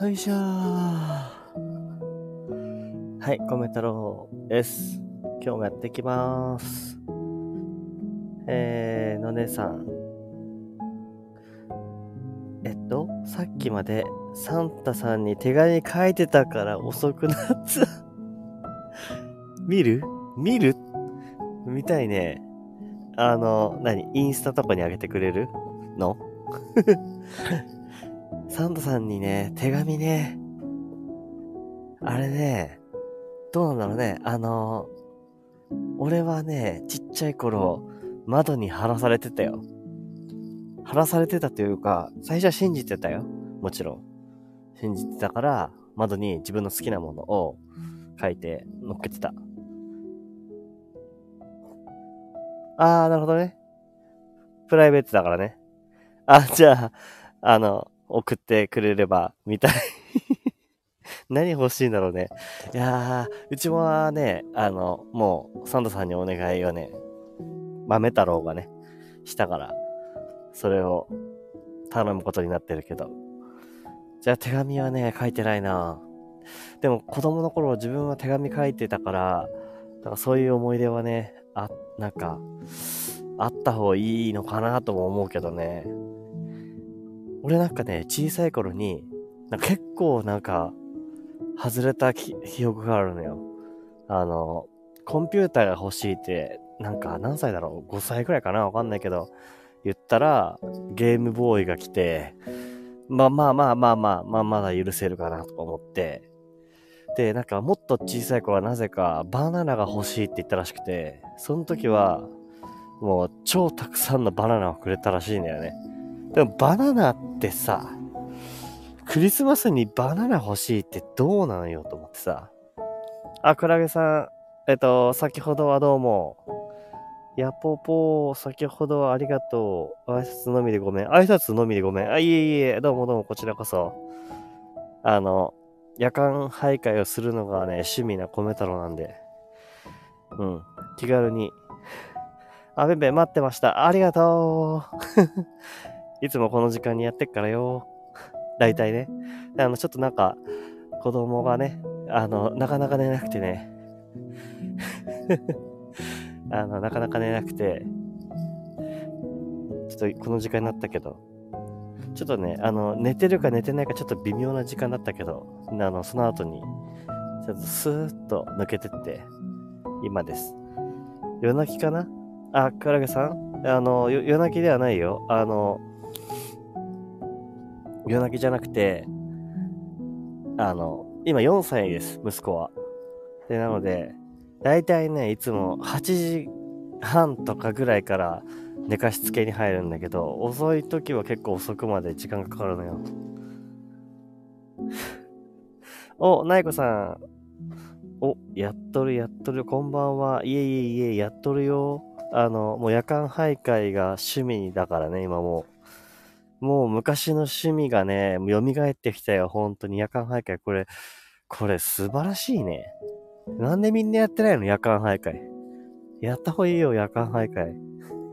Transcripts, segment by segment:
よいしょー。はい、コメ太郎です。今日もやっていきまーす。えー、のねさん。えっと、さっきまでサンタさんに手紙書いてたから遅くなった。見る？見る？見たいね。あの、何？インスタとかにあげてくれる？の？サンタさんにね、手紙ね。あれね、どうなんだろうね。あの、俺はね、ちっちゃい頃、窓に貼らされてたよ。貼らされてたというか、最初は信じてたよ。もちろん。信じてたから、窓に自分の好きなものを書いて乗っけてた。あー、なるほどね。プライベートだからね。あ、じゃあ、あの、送ってくれれば、みたい。何欲しいんだろうね。いやー、うちもね、あの、もう、サンドさんにお願いをね、豆太郎がね、したから、それを頼むことになってるけど。じゃあ手紙はね、書いてないなでも子供の頃自分は手紙書いてたから、なんかそういう思い出はね、あ、なんか、あった方がいいのかなとも思うけどね。俺なんかね、小さい頃に、なんか結構なんか、外れた記憶があるのよ。あの、コンピューターが欲しいって、なんか何歳だろう ?5 歳くらいかな？わかんないけど、言ったら、ゲームボーイが来て、まあまあまあまあまあ、まあまだ許せるかなとか思って、で、なんかもっと小さい子はなぜかバナナが欲しいって言ったらしくて、その時はもう超たくさんのバナナをくれたらしいんだよね。でもバナナってさ、クリスマスにバナナ欲しいってどうなのよと思ってさ。あ、クラゲさん、えっと、先ほどはどうも。やぽぽ先ほどはありがとう。挨拶のみでごめん。挨拶のみでごめん。あ、いえいえ、どうもどうも、こちらこそ。あの、夜間徘徊をするのがね、趣味な米太郎なんで。うん。気軽に。あ、べべ待ってました。ありがとう。いつもこの時間にやってっからよ。大体ね。あの、ちょっとなんか、子供がね、あの、なかなか寝なくてね。あの、なかなか寝なくて、ちょっとこの時間になったけど、ちょっとね、あの、寝てるか寝てないかちょっと微妙な時間だったけど、あの、その後に、ちょっとスーッと抜けてって、今です。夜泣きかな？あ、クラゲさん？あの、夜泣きではないよ。あの、夜泣きじゃなくて、あの、今4歳です、息子は。で、なので、大体ね、いつも8時半とかぐらいから寝かしつけに入るんだけど、遅い時は結構遅くまで時間がかかるのよ。お、なイこさん。お、やっとるやっとる、こんばんは。いえいえいえ、やっとるよ。あの、もう夜間徘徊が趣味だからね、今もう。もう昔の趣味がね、蘇ってきたよ、本当に夜間徘徊。これ、これ素晴らしいね。なんでみんなやってないの？夜間徘徊。やった方がいいよ、夜間徘徊。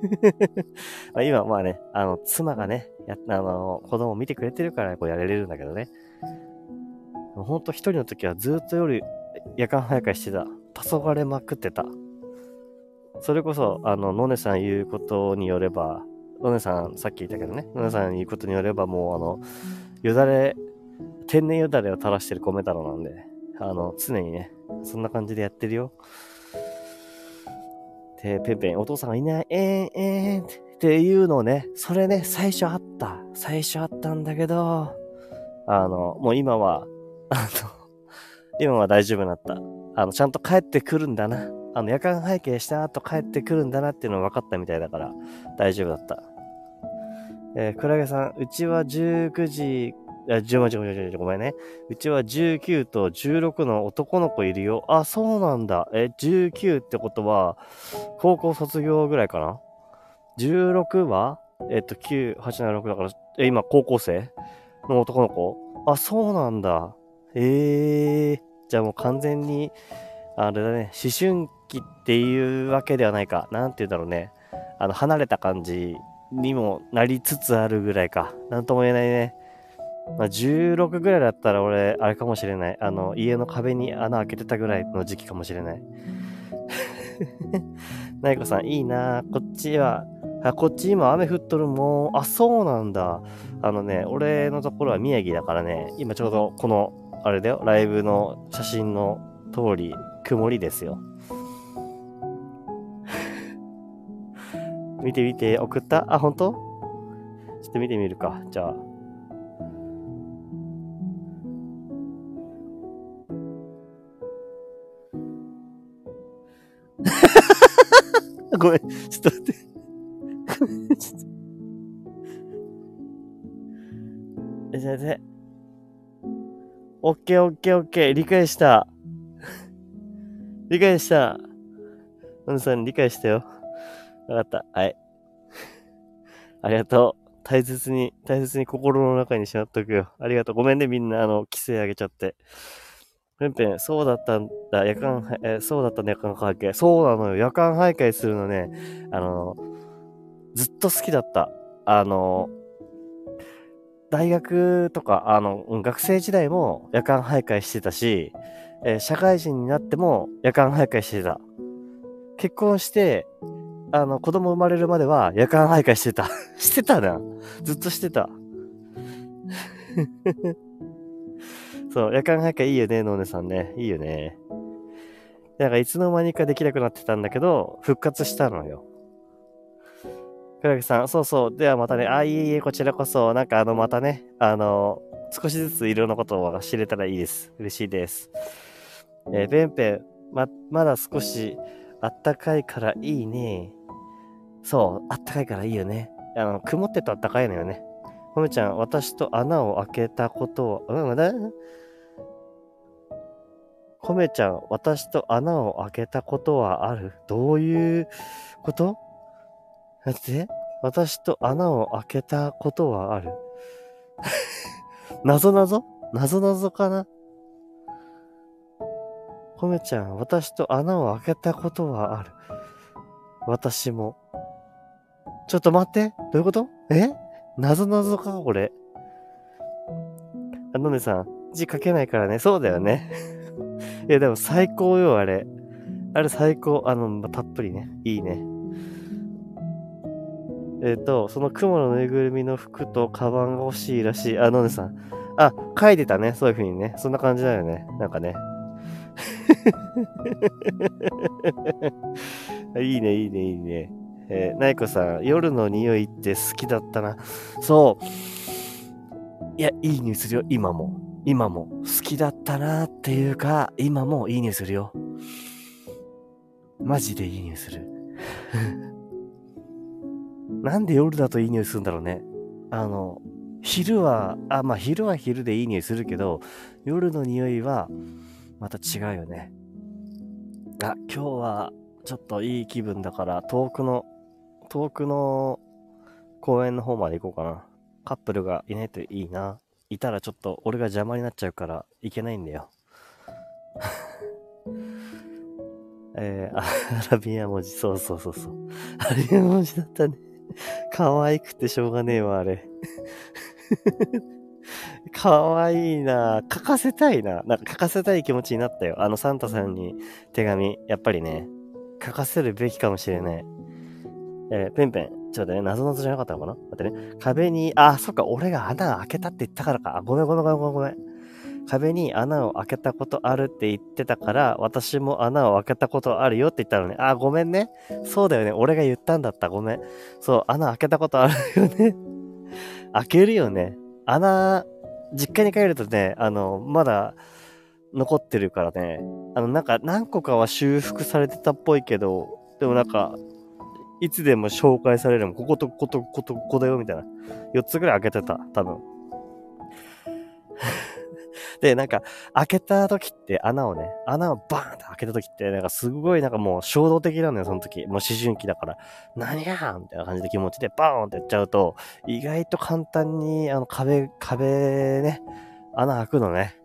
まあ今、まあね、あの、妻がね、やあの、子供見てくれてるからこうやれれるんだけどね。ほんと一人の時はずっと夜、夜間徘徊してた。黄昏まくってた。それこそ、あの、のねさん言うことによれば、のねさん、さっき言ったけどね、のねさん言うことによれば、もう、あの、よだれ、天然よだれを垂らしてる米太郎なんで、あの、常にね、そんな感じでやってるよ。で、ペンペン、お父さんがいない、えーん、えーんっていうのをね、それね、最初あった。最初あったんだけど、あの、もう今は、あの、今は大丈夫になった。あの、ちゃんと帰ってくるんだな。あの、夜間拝見した後帰ってくるんだなっていうのが分かったみたいだから、大丈夫だった。えー、クラゲさん、うちは19時あ、10万、10万、ごめんね。うちは19と16の男の子いるよ。あ、そうなんだ。え、19ってことは、高校卒業ぐらいかな ?16 はえっと、9、8、7、6だから、え、今、高校生の男の子？あ、そうなんだ。ええー、じゃあもう完全に、あれだね、思春期っていうわけではないか。なんて言うんだろうね。あの、離れた感じにもなりつつあるぐらいか。なんとも言えないね。まあ、16ぐらいだったら俺、あれかもしれない。あの、家の壁に穴開けてたぐらいの時期かもしれない。ないこさん、いいなこっちは、あ、こっち今雨降っとるもん。あ、そうなんだ。あのね、俺のところは宮城だからね、今ちょうどこの、あれだよ、ライブの写真の通り、曇りですよ。見て見て、送った？あ、本当？ちょっと見てみるか。じゃあ。ごめん、ちょっと待って。ごめん、ちょっと。え、じゃあ、オッケーオッケーオッケー。理解した。理解した。のんさん理解したよ。わかった。はい。ありがとう。大切に、大切に心の中にしまっとくよ。ありがとう。ごめんね、みんな、あの、規制上げちゃって。ペンペン、そうだったんだ、夜間、え、そうだったね、夜間徘徊。そうなのよ、夜間徘徊するのね、あの、ずっと好きだった。あの、大学とか、あの、学生時代も夜間徘徊してたし、えー、社会人になっても夜間徘徊してた。結婚して、あの、子供生まれるまでは夜間徘徊してた。してたな。ずっとしてた。そう、夜間徘徊いいよね、ノーネさんね。いいよね。なんかいつの間にかできなくなってたんだけど、復活したのよ。倉木さん、そうそう。ではまたね、あ、いえいえ、こちらこそ、なんかあの、またね、あの、少しずついろんなことを知れたらいいです。嬉しいです。えー、ペンペン、ま、まだ少しあったかいからいいね。そう、あったかいからいいよね。あの、曇ってとあったかいのよね。ほめちゃん、私と穴を開けたことは、うん、まだ？コメちゃん、私と穴を開けたことはある？どういうこと？だって、私と穴を開けたことはある？なぞなぞ？なぞなぞかな？コメちゃん、私と穴を開けたことはある。私も。ちょっと待って。どういうこと？え？なぞなぞか？これ。あのねさん、字書けないからね。そうだよね。いや、でも最高よ、あれ。あれ最高。あの、たっぷりね。いいね。えっ、ー、と、その雲のぬいぐるみの服とカバンが欲しいらしい。あ、のねさん。あ、書いてたね。そういう風にね。そんな感じだよね。なんかね。いいね、いいね、いいね。えー、なイこさん、夜の匂いって好きだったな。そう。いや、いい匂いするよ、今も。今も。好きだったなっていうか、今もいい匂いするよ。マジでいい匂いする。なんで夜だといい匂いするんだろうね。あの、昼は、あ、まあ昼は昼でいい匂いするけど、夜の匂いはまた違うよね。あ、今日はちょっといい気分だから遠くの、遠くの公園の方まで行こうかな。カップルがいないといいな。いたらちょっと俺が邪魔になっちゃうから行けないんだよ。えー、アラビア文字、そうそうそうそう。アラビア文字だったね。可愛くてしょうがねえわ、あれ。可愛いな書かせたいな。なんか書かせたい気持ちになったよ。あのサンタさんに手紙。やっぱりね、書かせるべきかもしれない。えー、ペンペン。ちょっとね、謎々じゃなかったのかな？待ってね。壁に、あ、そっか、俺が穴開けたって言ったからか。ごめんごめんごめんごめん。壁に穴を開けたことあるって言ってたから、私も穴を開けたことあるよって言ったのね。あ、ごめんね。そうだよね。俺が言ったんだった。ごめん。そう、穴開けたことあるよね。開けるよね。穴、実家に帰るとね、あの、まだ残ってるからね。あの、なんか何個かは修復されてたっぽいけど、でもなんか、いつでも紹介されるも、こことこことこことここだよ、みたいな。4つぐらい開けてた、多分。で、なんか、開けた時って穴をね、穴をバーンって開けた時って、なんかすごいなんかもう衝動的なのよ、その時。もう思春期だから、何やみたいな感じで気持ちでバーンってやっちゃうと、意外と簡単に、あの壁、壁ね、穴開くのね。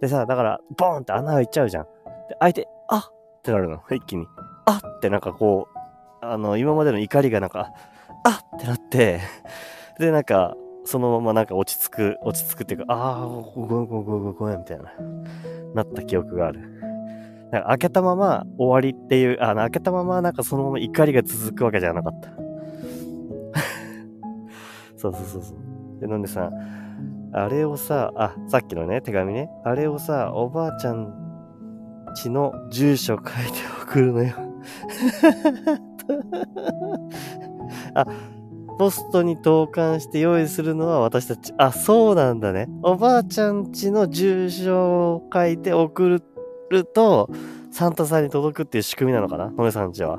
でさ、だから、ボーンって穴開いちゃうじゃん。で、開いて、あってなるの、一気に。あってなんかこう、あの、今までの怒りがなんか、あっってなって、で、なんか、そのままなんか落ち着く、落ち着くっていうか、ああ、ごめんごめんごめんごめんみたいな、なった記憶がある。なんか開けたまま終わりっていう、あの、開けたままなんかそのまま怒りが続くわけじゃなかった。そうそうそうそう。で、なんでさ、あれをさ、あ、さっきのね、手紙ね。あれをさ、おばあちゃんちの住所書いて送るのよあ、ポストに投函して用意するのは私たち。あ、そうなんだね。おばあちゃんちの住所を書いて送ると、サンタさんに届くっていう仕組みなのかな？のねさんちは。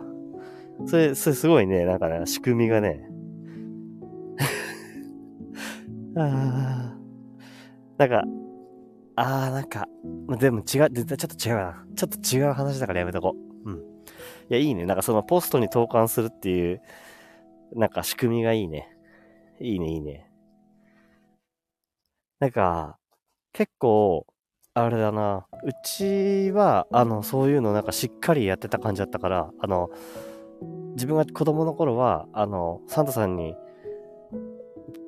それ、それすごいね、なんかね、仕組みがね。ああ。なんか、ああ、なんか、ま、でも違う、ちょっと違うな。ちょっと違う話だからやめとこう。いや、いいね。なんかそのポストに投函するっていう、なんか仕組みがいいね。いいね、いいね。なんか、結構、あれだな。うちは、あの、そういうのなんかしっかりやってた感じだったから、あの、自分が子供の頃は、あの、サンタさんに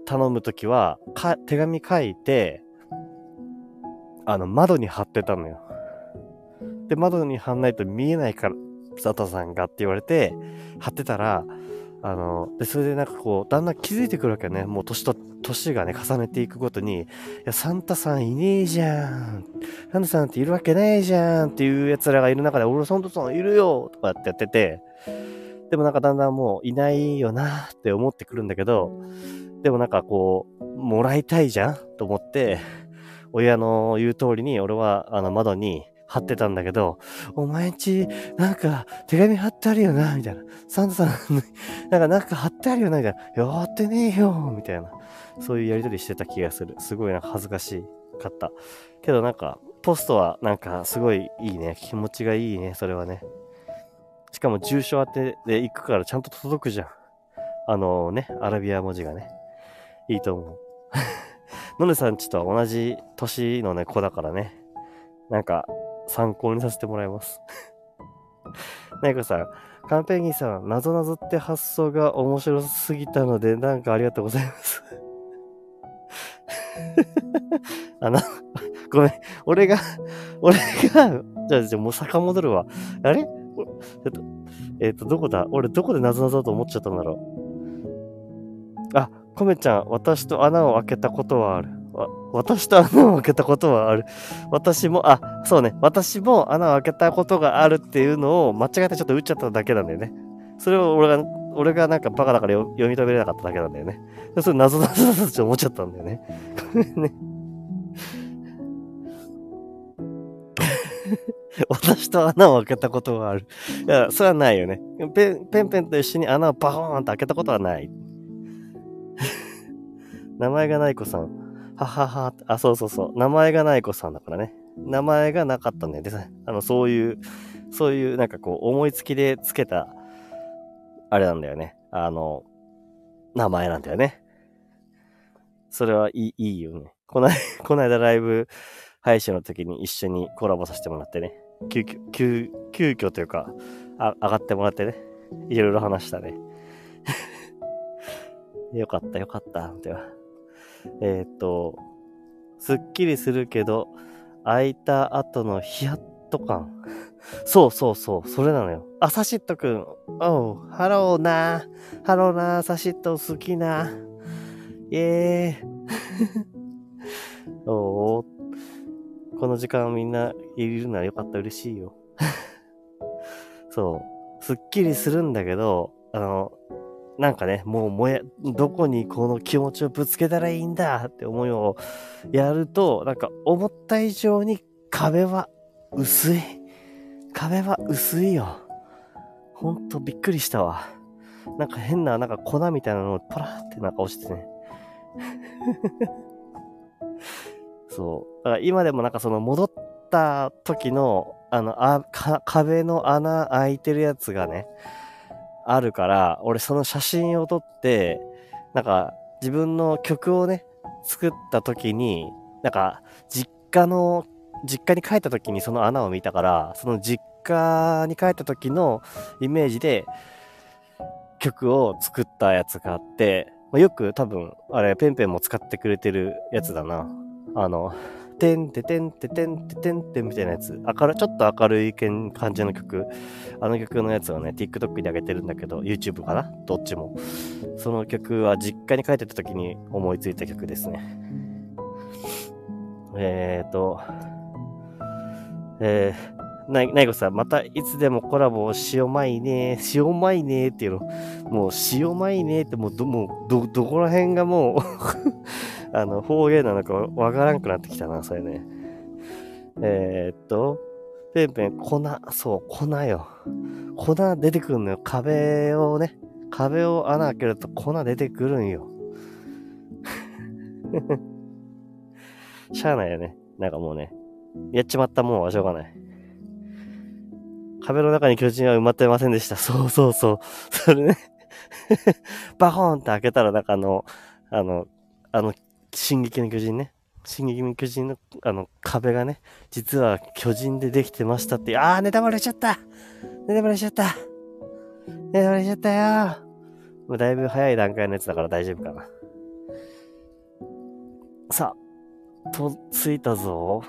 頼むときは、手紙書いて、あの、窓に貼ってたのよ。で、窓に貼んないと見えないから、サンタさんがって言われて、貼ってたら、あの、で、それでなんかこう、だんだん気づいてくるわけよね。もう年と、年がね、重ねていくごとに、いや、サンタさんいねえじゃん。サンタさんっているわけないじゃんっていう奴らがいる中で、俺サンタさんいるよとかってやってて、でもなんかだんだんもういないよなって思ってくるんだけど、でもなんかこう、もらいたいじゃんと思って、親の言う通りに俺はあの窓に貼ってたんだけど、お前んち、なんか、手紙貼ってあるよな、みたいな。サンタさん、なんか、なんか貼ってあるよな、みたいな。やってねえよ、みたいな。そういうやりとりしてた気がする。すごいなんか恥ずかしかった。けどなんか、ポストはなんかすごいいいね。気持ちがいいね、それはね。しかも住所当てで行くからちゃんと届くじゃん。あのね、アラビア文字がね。いいと思う。のねさんちとは同じ年のね、子だからね。なんか、参考にさせてもらいます。なイコさん、カンペギンさん、なぞなぞって発想が面白すぎたので、なんかありがとうございます。あの、ごめん、俺が、俺が、じゃあ、じゃあもう遡るわ。あれ？ちょっと、えっ、と、どこだ？俺どこでなぞなぞと思っちゃったんだろう。あ、コメちゃん、私と穴を開けたことはある。私と穴を開けたことはある。私も、あ、そうね。私も穴を開けたことがあるっていうのを間違えてちょっと打っちゃっただけなんだよね。それを俺が、俺がなんかバカだから読み止めれなかっただけなんだよね。それ謎だとって思っちゃったんだよね。ね。私と穴を開けたことはある。いや、それはないよね。ペンペンペンと一緒に穴をバーンと開けたことはない。名前がない子さん。ははは。あ、そうそうそう。名前がない子さんだからね。名前がなかったんだよね。あの、そういう、そういうなんかこう、思いつきでつけた、あれなんだよね。あの、名前なんだよね。それはいい、いいよね。この、この間ライブ配信の時に一緒にコラボさせてもらってね。急遽、急、急遽というか、あ、上がってもらってね。いろいろ話したね。よかった、よかった。では。えっ、ー、と、すっきりするけど、開いた後のヒヤッと感。そうそうそう、それなのよ。あ、サシットくん。おう、ハローな。ハローな、サシット好きな。イェーイ。おこの時間みんないるのはよかった、嬉しいよ。そう、すっきりするんだけど、あの、なんかね、もうもや、どこにこの気持ちをぶつけたらいいんだって思いをやると、なんか思った以上に壁は薄い。壁は薄いよ。ほんとびっくりしたわ。なんか変な、なんか粉みたいなのをパラーってなんか落ちてね。そう。だから今でもなんかその戻った時の、あの、あ、壁の穴開いてるやつがね、あるから、俺その写真を撮って、なんか自分の曲をね、作った時に、なんか実家の、実家に帰った時にその穴を見たから、その実家に帰った時のイメージで、曲を作ったやつがあって、ま、よく多分、あれ、ペンペンも使ってくれてるやつだな。あの、てんててんててんててんてんみたいなやつ。明るちょっと明るい感じの曲。あの曲のやつはね、TikTok に上げてるんだけど、YouTube かな？どっちも。その曲は実家に帰ってた時に思いついた曲ですね。えーと、えー、ない、なイこさん、またいつでもコラボをしようまいねしようまいねっていうの、もうしようまいねってもうど、もうど、どこら辺がもう あの、方言なのかわからんくなってきたな、それね。えー、っと、ペンペン、粉、そう、粉よ。粉出てくるのよ。壁をね、壁を穴開けると粉出てくるんよ。しゃあないよね。なんかもうね、やっちまったもんはしょうがない。壁の中に巨人は埋まってませんでした。そうそうそう。それね バコーンって開けたら、なんかあの、あの、あの、進撃の巨人ね。進撃の巨人のあの壁がね、実は巨人でできてましたって。あー、ネタバレしちゃったネタバレしちゃったネタバレしちゃったよもうだいぶ早い段階のやつだから大丈夫かな。さあ、と、着いたぞ。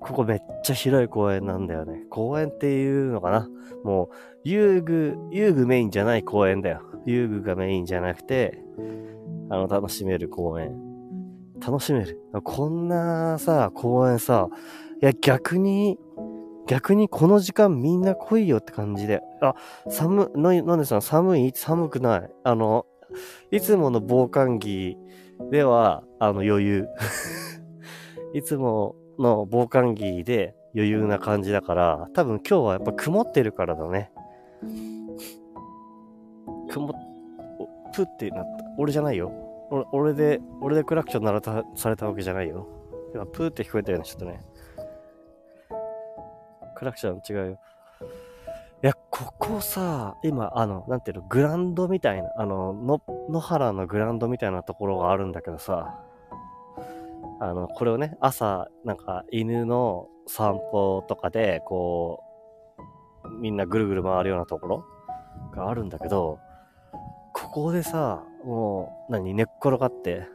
ここめっちゃ広い公園なんだよね。公園っていうのかなもう、遊具、遊具メインじゃない公園だよ。遊具がメインじゃなくて、あの、楽しめる公園。楽しめる。こんなさ、公園さ、いや、逆に、逆にこの時間みんな来いよって感じで。あ、寒、な、なんでさ、寒い？寒くない？あの、いつもの防寒着では、あの、余裕。いつもの防寒着で余裕な感じだから、多分今日はやっぱ曇ってるからだね。曇っ、プってなった。俺じゃないよ。俺俺で、俺でクラクション鳴らされたわけじゃないよ。今、プーって聞こえたよね、ちょっとね。クラクション違うよ。いや、ここさ、今、あの、なんていうの、グランドみたいな、あの、の、野原のグランドみたいなところがあるんだけどさ、あの、これをね、朝、なんか、犬の散歩とかで、こう、みんなぐるぐる回るようなところがあるんだけど、ここでさ、もう、何、寝っ転がって、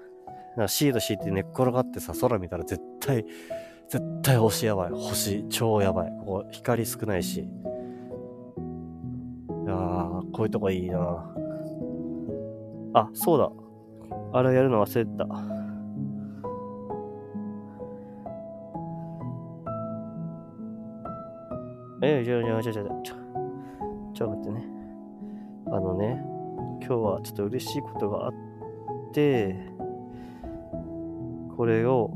シード敷いて寝っ転がってさ、空見たら絶対、絶対星やばい。星、超やばい。ここ、光少ないし。いやー、こういうとこいいなあ、そうだ。あれやるの忘れてた。えー、じゃあ、じゃあ、じゃあ、じゃあ、ちょ、ちょ、待ってね。あのね、今日はちょっと嬉しいことがあって、これを、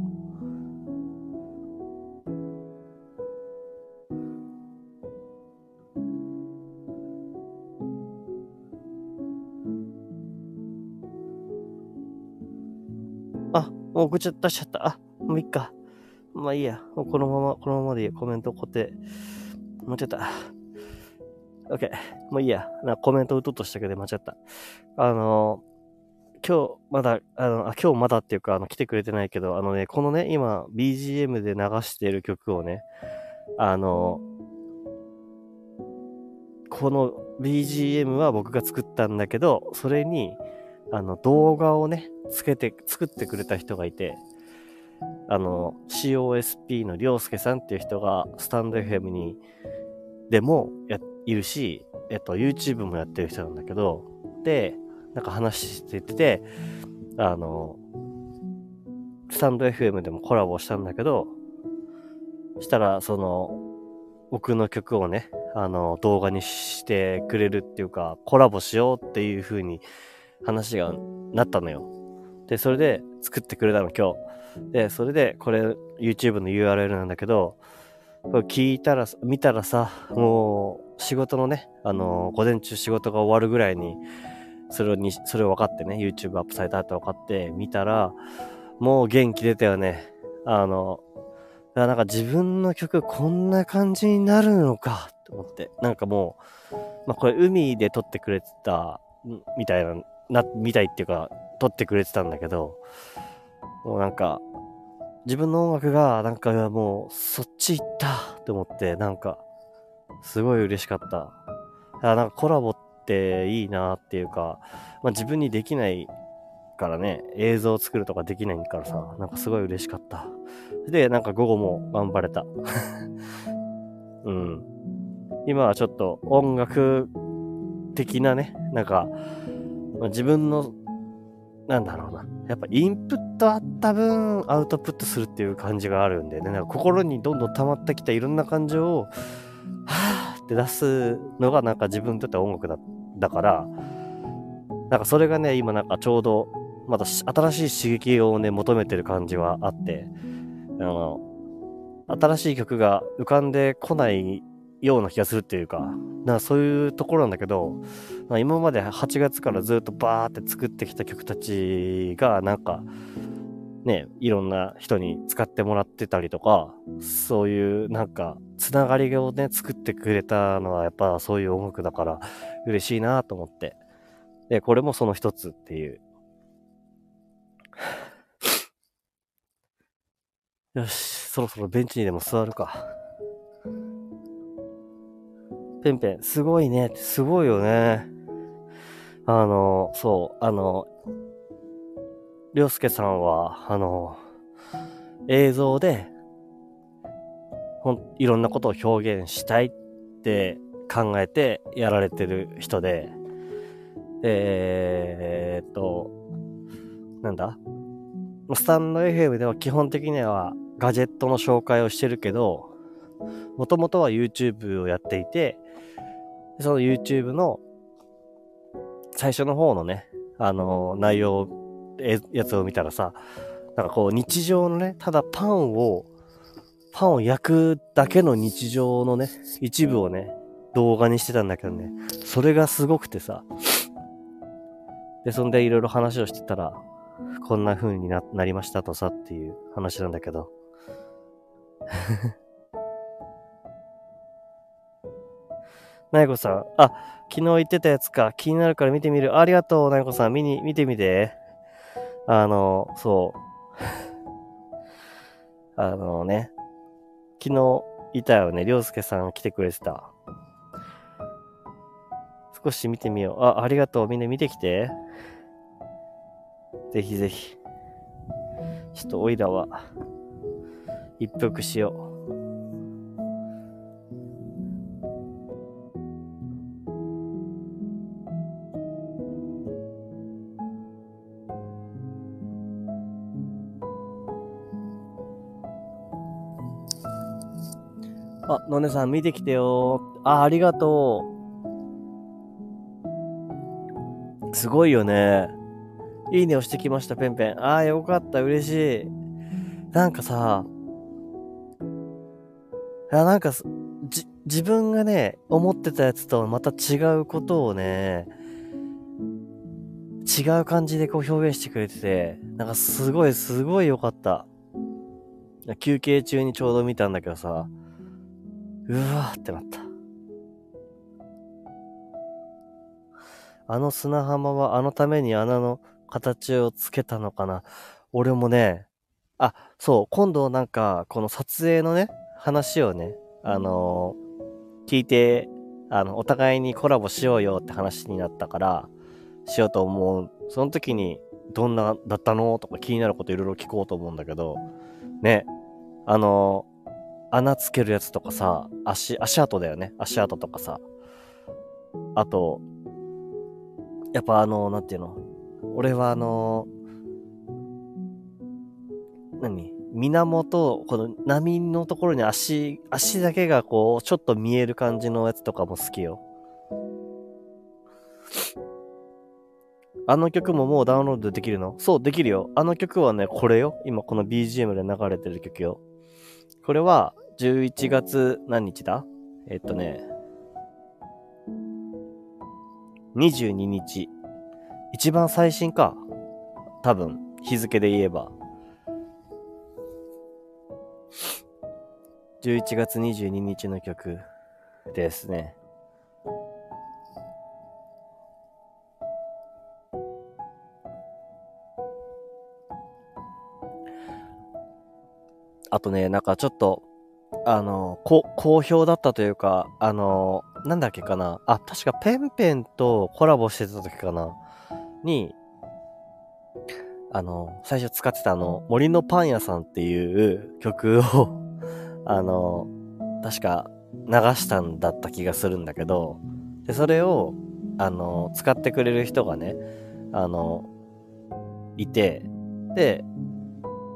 あ、もう送っちゃった、しちゃった。あ、もういいか。まあいいや。もうこのまま、このままでいいコメント固定。もうちょっと。OK。もういいや。なコメント打とうとしたけど間違った。あの今日まだ、あの、あ、今日まだっていうか、あの、来てくれてないけど、あのね、このね、今、BGM で流している曲をね、あの、この BGM は僕が作ったんだけど、それに、あの、動画をね、つけて、作ってくれた人がいて、あの、COSP のりょうすけさんっていう人が、スタンド FM に、でもや、いるし、えっと、YouTube もやってる人なんだけど、で、なんか話してて、あの、スタンド FM でもコラボしたんだけど、したら、その、僕の曲をね、あの、動画にしてくれるっていうか、コラボしようっていう風に話がなったのよ。で、それで作ってくれたの、今日。で、それで、これ YouTube の URL なんだけど、これ聞いたら、見たらさ、もう仕事のね、あのー、午前中仕事が終わるぐらいに、それをに、それを分かってね、YouTube アップされたって分かって、見たら、もう元気出たよね。あの、なんか自分の曲こんな感じになるのかと思って。なんかもう、まあこれ海で撮ってくれてた、みたいな、な、みたいっていうか、撮ってくれてたんだけど、もうなんか、自分の音楽が、なんかもう、そっち行ったって思って、なんか、すごい嬉しかった。あなんかコラボっていいなっていうか、まあ、自分にできないからね、映像を作るとかできないからさ、なんかすごい嬉しかった。で、なんか午後も頑張れた。うん。今はちょっと音楽的なね、なんか、まあ、自分の、なんだろうな。やっぱインプットあった分、アウトプットするっていう感じがあるんでね、なんか心にどんどん溜まってきたいろんな感情を、はぁって出すのがなんか自分にとっては音楽だだから、なんかそれがね、今なんかちょうど、また新しい刺激をね、求めてる感じはあって、あの、新しい曲が浮かんでこないような気がするっていうか、なんかそういうところなんだけど、今まで8月からずっとバーって作ってきた曲たちが、なんか、ね、いろんな人に使ってもらってたりとか、そういうなんか、つながりをね、作ってくれたのはやっぱそういう音楽だから嬉しいなと思って。で、これもその一つっていう。よし、そろそろベンチにでも座るか。ペンペン、すごいね。すごいよね。あの、そう、あの、りょうすけさんは、あの、映像で、ほん、いろんなことを表現したいって考えてやられてる人で、えー、っと、なんだ？スタンド FM では基本的にはガジェットの紹介をしてるけど、もともとは YouTube をやっていて、その YouTube の最初の方のね、あのー、内容、えやつを見たらさ、なんかこう日常のね、ただパンを、パンを焼くだけの日常のね、一部をね、動画にしてたんだけどね、それがすごくてさ、で、そんでいろいろ話をしてたら、こんな風にななりましたとさっていう話なんだけど。なやこさん。あ、昨日言ってたやつか。気になるから見てみる。ありがとう、なやこさん。見に、見てみて。あの、そう。あのね。昨日いたよね。りょうすけさん来てくれてた。少し見てみよう。あ、ありがとう。みんな見てきて。ぜひぜひ。ちょっとおいらは、一服しよう。あ、のねさん見てきてよ。あ、ありがとう。すごいよね。いいね押してきました、ペンペン。ああ、よかった、嬉しい。なんかさ、いや、なんか、じ、自分がね、思ってたやつとまた違うことをね、違う感じでこう表現してくれてて、なんかすごい、すごい良かった。休憩中にちょうど見たんだけどさ、うわーってなった。あの砂浜はあのために穴の形をつけたのかな？俺もね、あ、そう、今度なんか、この撮影のね、話をね、あのー、聞いて、あの、お互いにコラボしようよって話になったから、しようと思う。その時に、どんなだったの？とか気になることいろいろ聞こうと思うんだけど、ね、あの穴つけるやつとかさ、足、足跡だよね。足跡とかさ。あと、やっぱあの、なんていうの？俺はあの、何？水面この波のところに足、足だけがこう、ちょっと見える感じのやつとかも好きよ。あの曲ももうダウンロードできるの？そう、できるよ。あの曲はね、これよ。今この BGM で流れてる曲よ。これは、11月何日だ？えっとね、22日。一番最新か。多分、日付で言えば。11月22日の曲ですね。あとね、なんかちょっと、あの、こ、好評だったというか、あの、なんだっけかなあ、確かペンペンとコラボしてた時かなに、あの、最初使ってたあの、森のパン屋さんっていう曲を あの、確か流したんだった気がするんだけど、で、それを、あの、使ってくれる人がね、あの、いて、で、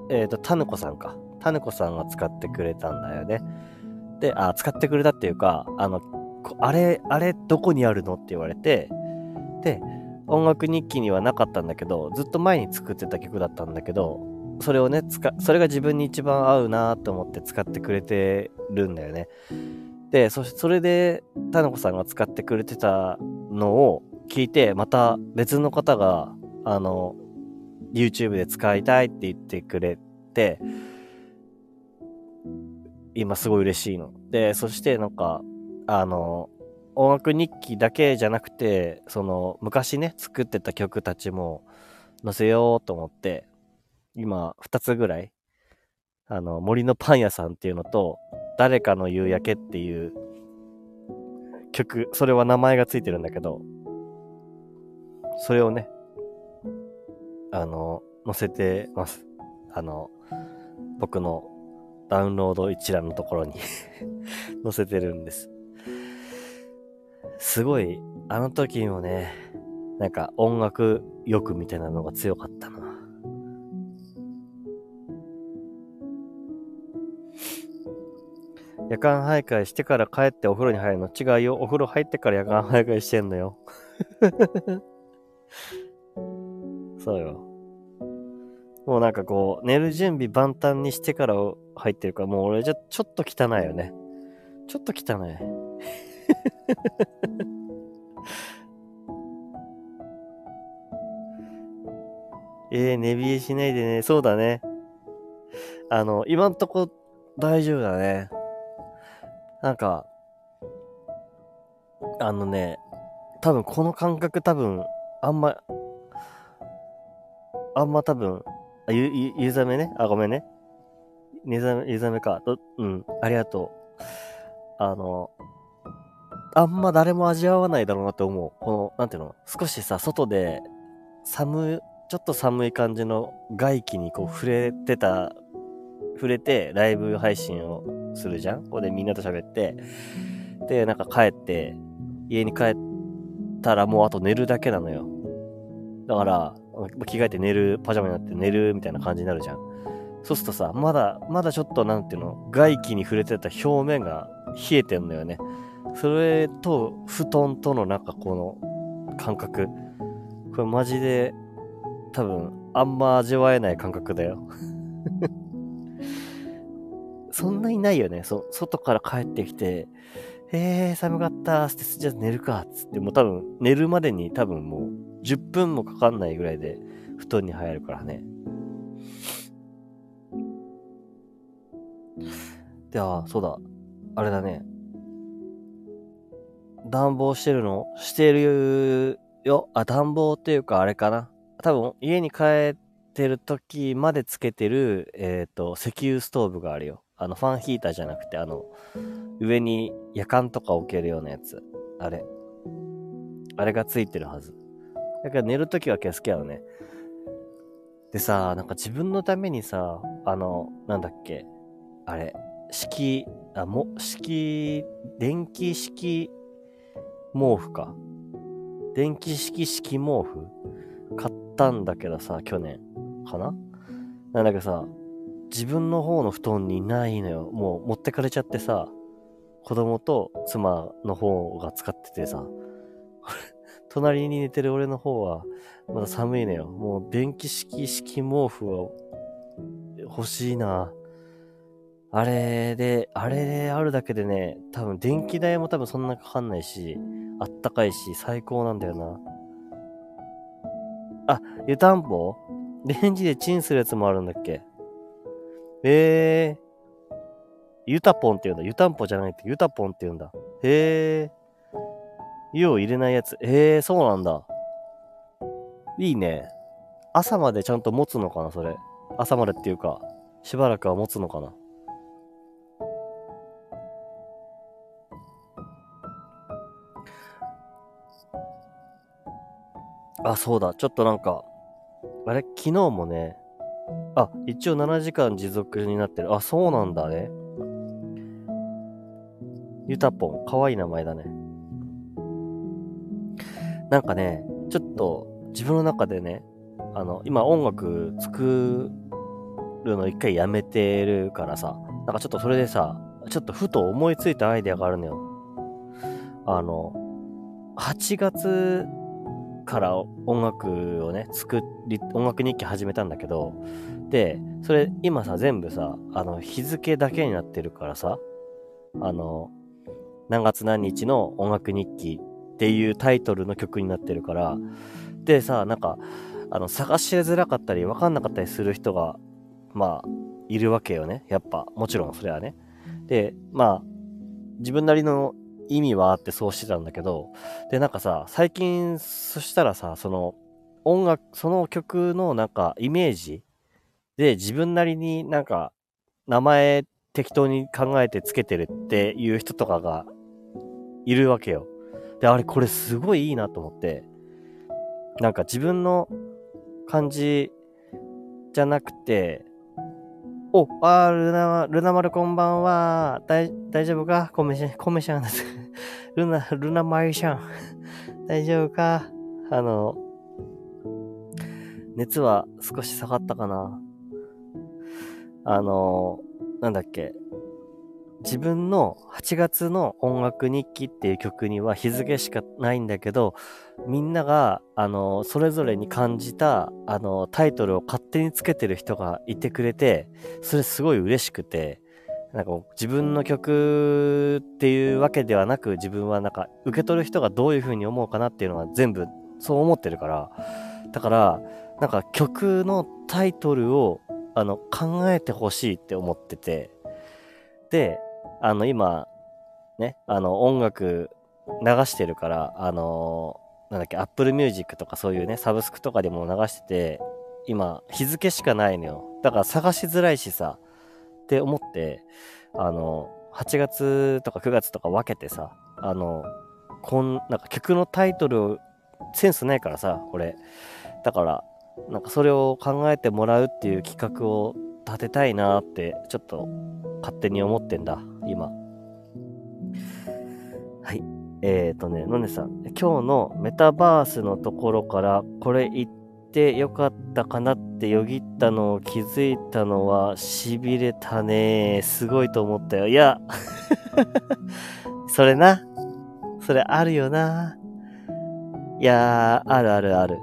えっ、ー、と、タヌコさんか。タヌコさんが使ってくれたんだよね。で、あ、使ってくれたっていうか、あの、あれ、あれ、どこにあるのって言われて、で、音楽日記にはなかったんだけど、ずっと前に作ってた曲だったんだけど、それをね、使、それが自分に一番合うなと思って使ってくれてるんだよね。で、そそれで、タナコさんが使ってくれてたのを聞いて、また別の方が、あの、YouTube で使いたいって言ってくれて、今すごい嬉しいの。で、そしてなんか、あの、音楽日記だけじゃなくて、その、昔ね、作ってた曲たちも載せようと思って、今、2つぐらい、あの、森のパン屋さんっていうのと、誰かの夕焼けっていう曲、それは名前がついてるんだけど、それをね、あの、載せてます。あの、僕のダウンロード一覧のところに 載せてるんです。すごい、あの時もね、なんか音楽欲みたいなのが強かったな。夜間徘徊してから帰ってお風呂に入るの違うよ。お風呂入ってから夜間徘徊してんのよ。そうよ。もうなんかこう、寝る準備万端にしてから入ってるから、もう俺じゃちょっと汚いよね。ちょっと汚い。えー、寝冷えしないでね。そうだね。あの、今んとこ大丈夫だね。なんか、あのね、多分この感覚多分、あんま、あんま多分、あ、ゆ、ゆ、ゆざめね？あ、ごめんね。ゆざめ、ゆざめか。と、うん、ありがとう。あの、あんま誰も味わわないだろうなって思う。この、なんていうの？少しさ、外で、寒ちょっと寒い感じの外気にこう触れてた、触れてライブ配信をするじゃん？ここでみんなと喋って。で、なんか帰って、家に帰ったらもうあと寝るだけなのよ。だから、着替えて寝る、パジャマになって寝るみたいな感じになるじゃん。そうするとさ、まだ、まだちょっとなんていうの、外気に触れてた表面が冷えてんのよね。それと、布団とのなんかこの感覚。これマジで多分、あんま味わえない感覚だよ。そんなにないよね。そ、外から帰ってきて、えー、寒かったーって、じゃあ寝るかっ、つって、もう多分、寝るまでに多分もう、10分もかかんないぐらいで、布団に入るからね。で、あ、そうだ。あれだね。暖房してるの？してるよ。あ、暖房っていうかあれかな。多分家に帰ってる時までつけてる、えっ、ー、と、石油ストーブがあるよ。あの、ファンヒーターじゃなくて、あの、上に夜間とか置けるようなやつ。あれ。あれがついてるはず。だから寝るときは消すけどね。でさ、なんか自分のためにさ、あの、なんだっけ。あれ。式、あ、も、式、電気式毛布か。電気式式毛布買ったんだけどさ、去年かななんだけどさ、自分の方の布団にないのよ。もう持ってかれちゃってさ、子供と妻の方が使っててさ、隣に寝てる俺の方は、まだ寒いのよ。もう電気式式毛布は欲しいな。あれで、あれであるだけでね、多分電気代も多分そんなかかんないし、あったかいし、最高なんだよな。あ、湯たんぽ？レンジでチンするやつもあるんだっけ？ええー。湯たぽんって言うんだ。湯たんぽじゃないって、湯たぽんって言うんだ。へえ。湯を入れないやつ。ええー、そうなんだ。いいね。朝までちゃんと持つのかな、それ。朝までっていうか、しばらくは持つのかな。あ、そうだ。ちょっとなんか、あれ？昨日もね、あ、一応7時間持続になってる。あ、そうなんだね。ゆたぽん、かわいい名前だね。なんかね、ちょっと自分の中でね、あの、今音楽作るの一回やめてるからさ、なんかちょっとそれでさ、ちょっとふと思いついたアイデアがあるのよ。あの、8月から音楽をね、作り、音楽日記始めたんだけど、で、それ今さ、全部さ、あの、日付だけになってるからさ、あの、何月何日の音楽日記っていうタイトルの曲になってるから、でさ、なんか、あの、探しづらかったり、わかんなかったりする人が、まあ、いるわけよね。やっぱ、もちろんそれはね。で、まあ、自分なりの意味はあってそうしてたんだけど、で、なんかさ、最近、そしたらさ、その、音楽、その曲のなんかイメージで自分なりになんか名前適当に考えてつけてるっていう人とかがいるわけよ。で、あれこれすごいいいなと思って、なんか自分の感じじゃなくて、お、あ、ルナ、ルナ丸こんばんは。大、大丈夫か？コメシャ、コメシャンです。ルナ、ルナマリシャン。大丈夫か？あの、熱は少し下がったかなあの、なんだっけ？自分の8月の音楽日記っていう曲には日付しかないんだけど、みんなが、あの、それぞれに感じた、あの、タイトルを勝手につけてる人がいてくれて、それすごい嬉しくて、なんか自分の曲っていうわけではなく、自分はなんか受け取る人がどういう風に思うかなっていうのは全部そう思ってるから、だから、なんか曲のタイトルをあの考えてほしいって思ってて、で、あの、今、ね、あの、音楽流してるから、あのー、なんだっけ、Apple Music とかそういうね、サブスクとかでも流してて、今、日付しかないのよ。だから探しづらいしさ、って思って、あの、8月とか9月とか分けてさ、あの、こん、なんか曲のタイトル、センスないからさ、これ。だから、なんかそれを考えてもらうっていう企画を立てたいなって、ちょっと勝手に思ってんだ、今。はい。えーとね、のねさん、今日のメタバースのところからこれ言ってよかったかなってよぎったのを気づいたのは痺れたねすごいと思ったよ。いや、それな。それあるよな。いやー、あるあるある。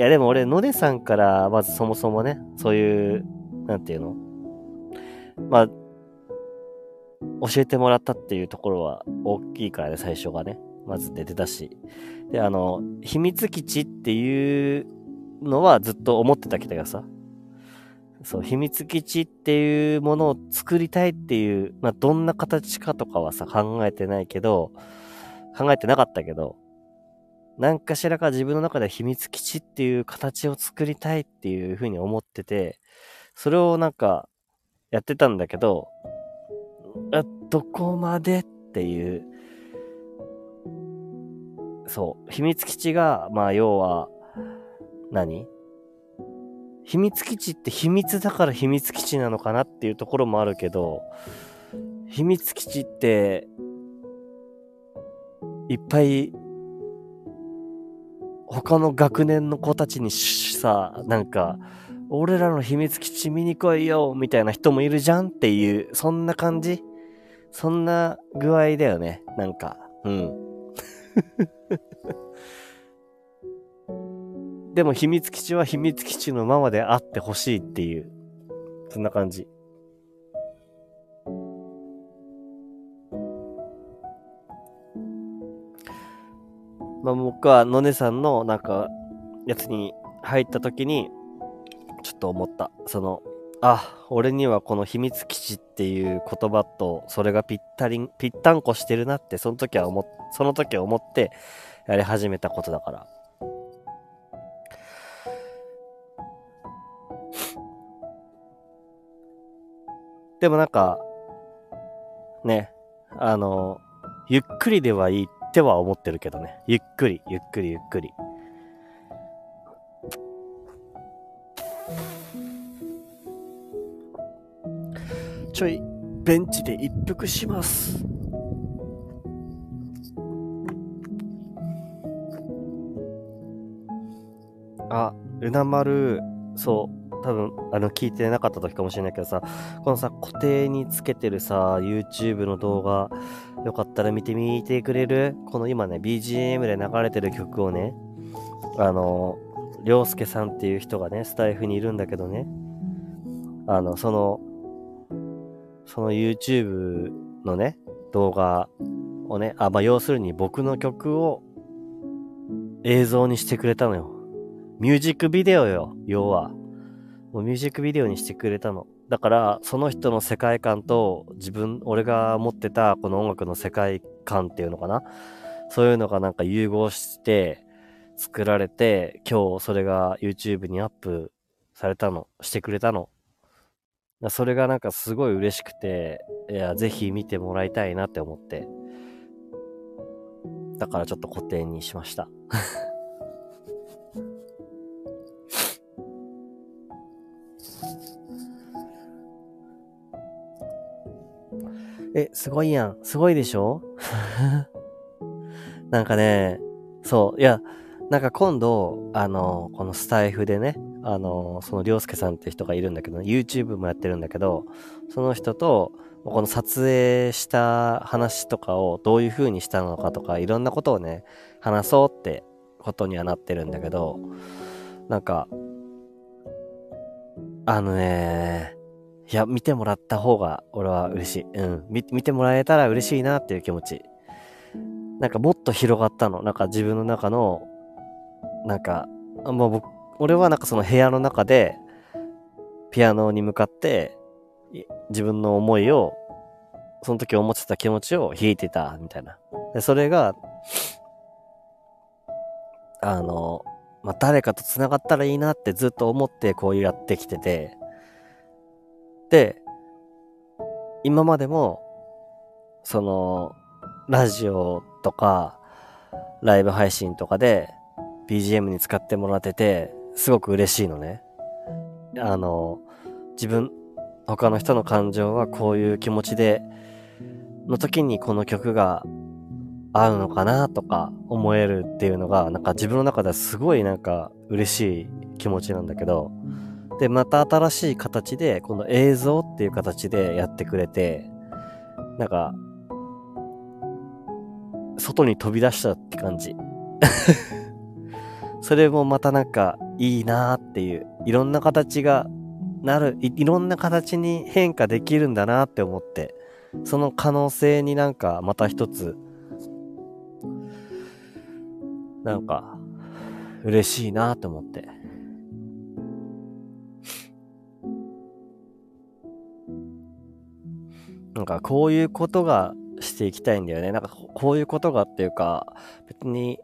いや、でも俺、のねさんから、まずそもそもね、そういう、なんていうの？まあ、教えてもらったっていうところは大きいからね、最初がね。まず出てたし。で、あの、秘密基地っていうのはずっと思ってたけどさ。そう、秘密基地っていうものを作りたいっていう、まあ、どんな形かとかはさ、考えてないけど、考えてなかったけど、何かしらか自分の中で秘密基地っていう形を作りたいっていうふうに思ってて、それをなんか、やってたんだけど、あ、どこまでっていう、そう、秘密基地が、まあ要は、何？秘密基地って秘密だから秘密基地なのかなっていうところもあるけど、秘密基地って、いっぱい、他の学年の子たちにさ、なんか、俺らの秘密基地見に来いよみたいな人もいるじゃんっていう、そんな感じ？そんな具合だよね。なんか、うん。でも秘密基地は秘密基地のままであってほしいっていう、そんな感じ。まあ僕はのねさんのなんか、やつに入った時に、ちょっと思った。その、あ、俺にはこの秘密基地っていう言葉と、それがぴったり、ぴったんこしてるなって、その時は思、その時は思ってやり始めたことだから。でもなんか、ね、あの、ゆっくりではいいっては思ってるけどね。ゆっくり、ゆっくり、ゆっくり。ちょい、ベンチで一服します。あ、うなまる、そう、多分、あの、聞いてなかった時かもしれないけどさ、このさ、固定につけてるさ、YouTube の動画、よかったら見てみてくれる？この今ね、BGM で流れてる曲をね、あの、りょうすけさんっていう人がね、スタイフにいるんだけどね、あの、その、その YouTube のね、動画をね、あ、まあ、要するに僕の曲を映像にしてくれたのよ。ミュージックビデオよ、要は。もうミュージックビデオにしてくれたの。だから、その人の世界観と自分、俺が持ってたこの音楽の世界観っていうのかな？そういうのがなんか融合して作られて、今日それが YouTube にアップされたの、してくれたの。それがなんかすごい嬉しくて、いや、ぜひ見てもらいたいなって思って。だからちょっと固定にしました。え、すごいやん。すごいでしょ？なんかね、そう、いや、なんか今度、あの、このスタイフでね、あの、そのりょうすけさんって人がいるんだけど、YouTube もやってるんだけど、その人と、この撮影した話とかをどういう風にしたのかとか、いろんなことをね、話そうってことにはなってるんだけど、なんか、あのね、いや、見てもらった方が俺は嬉しい。うん。見てもらえたら嬉しいなっていう気持ち。なんかもっと広がったの。なんか自分の中の、なんか、もう僕、俺はなんかその部屋の中で、ピアノに向かって、自分の思いを、その時思ってた気持ちを弾いてた、みたいな。で、それが、あの、まあ、誰かと繋がったらいいなってずっと思ってこうやってきてて、で、今までも、その、ラジオとか、ライブ配信とかで、BGM に使ってもらってて、すごく嬉しいのね。あの、自分、他の人の感情はこういう気持ちで、の時にこの曲が合うのかなとか思えるっていうのが、なんか自分の中ではすごいなんか嬉しい気持ちなんだけど、で、また新しい形で、この映像っていう形でやってくれて、なんか、外に飛び出したって感じ。それもまたなんかいいなーっていう、いろんな形がなるい、いろんな形に変化できるんだなって思って、その可能性になんかまた一つ、なんか、嬉しいなと思って。なんかこういうことがしていきたいんだよね。なんかこういうことがっていうか、別に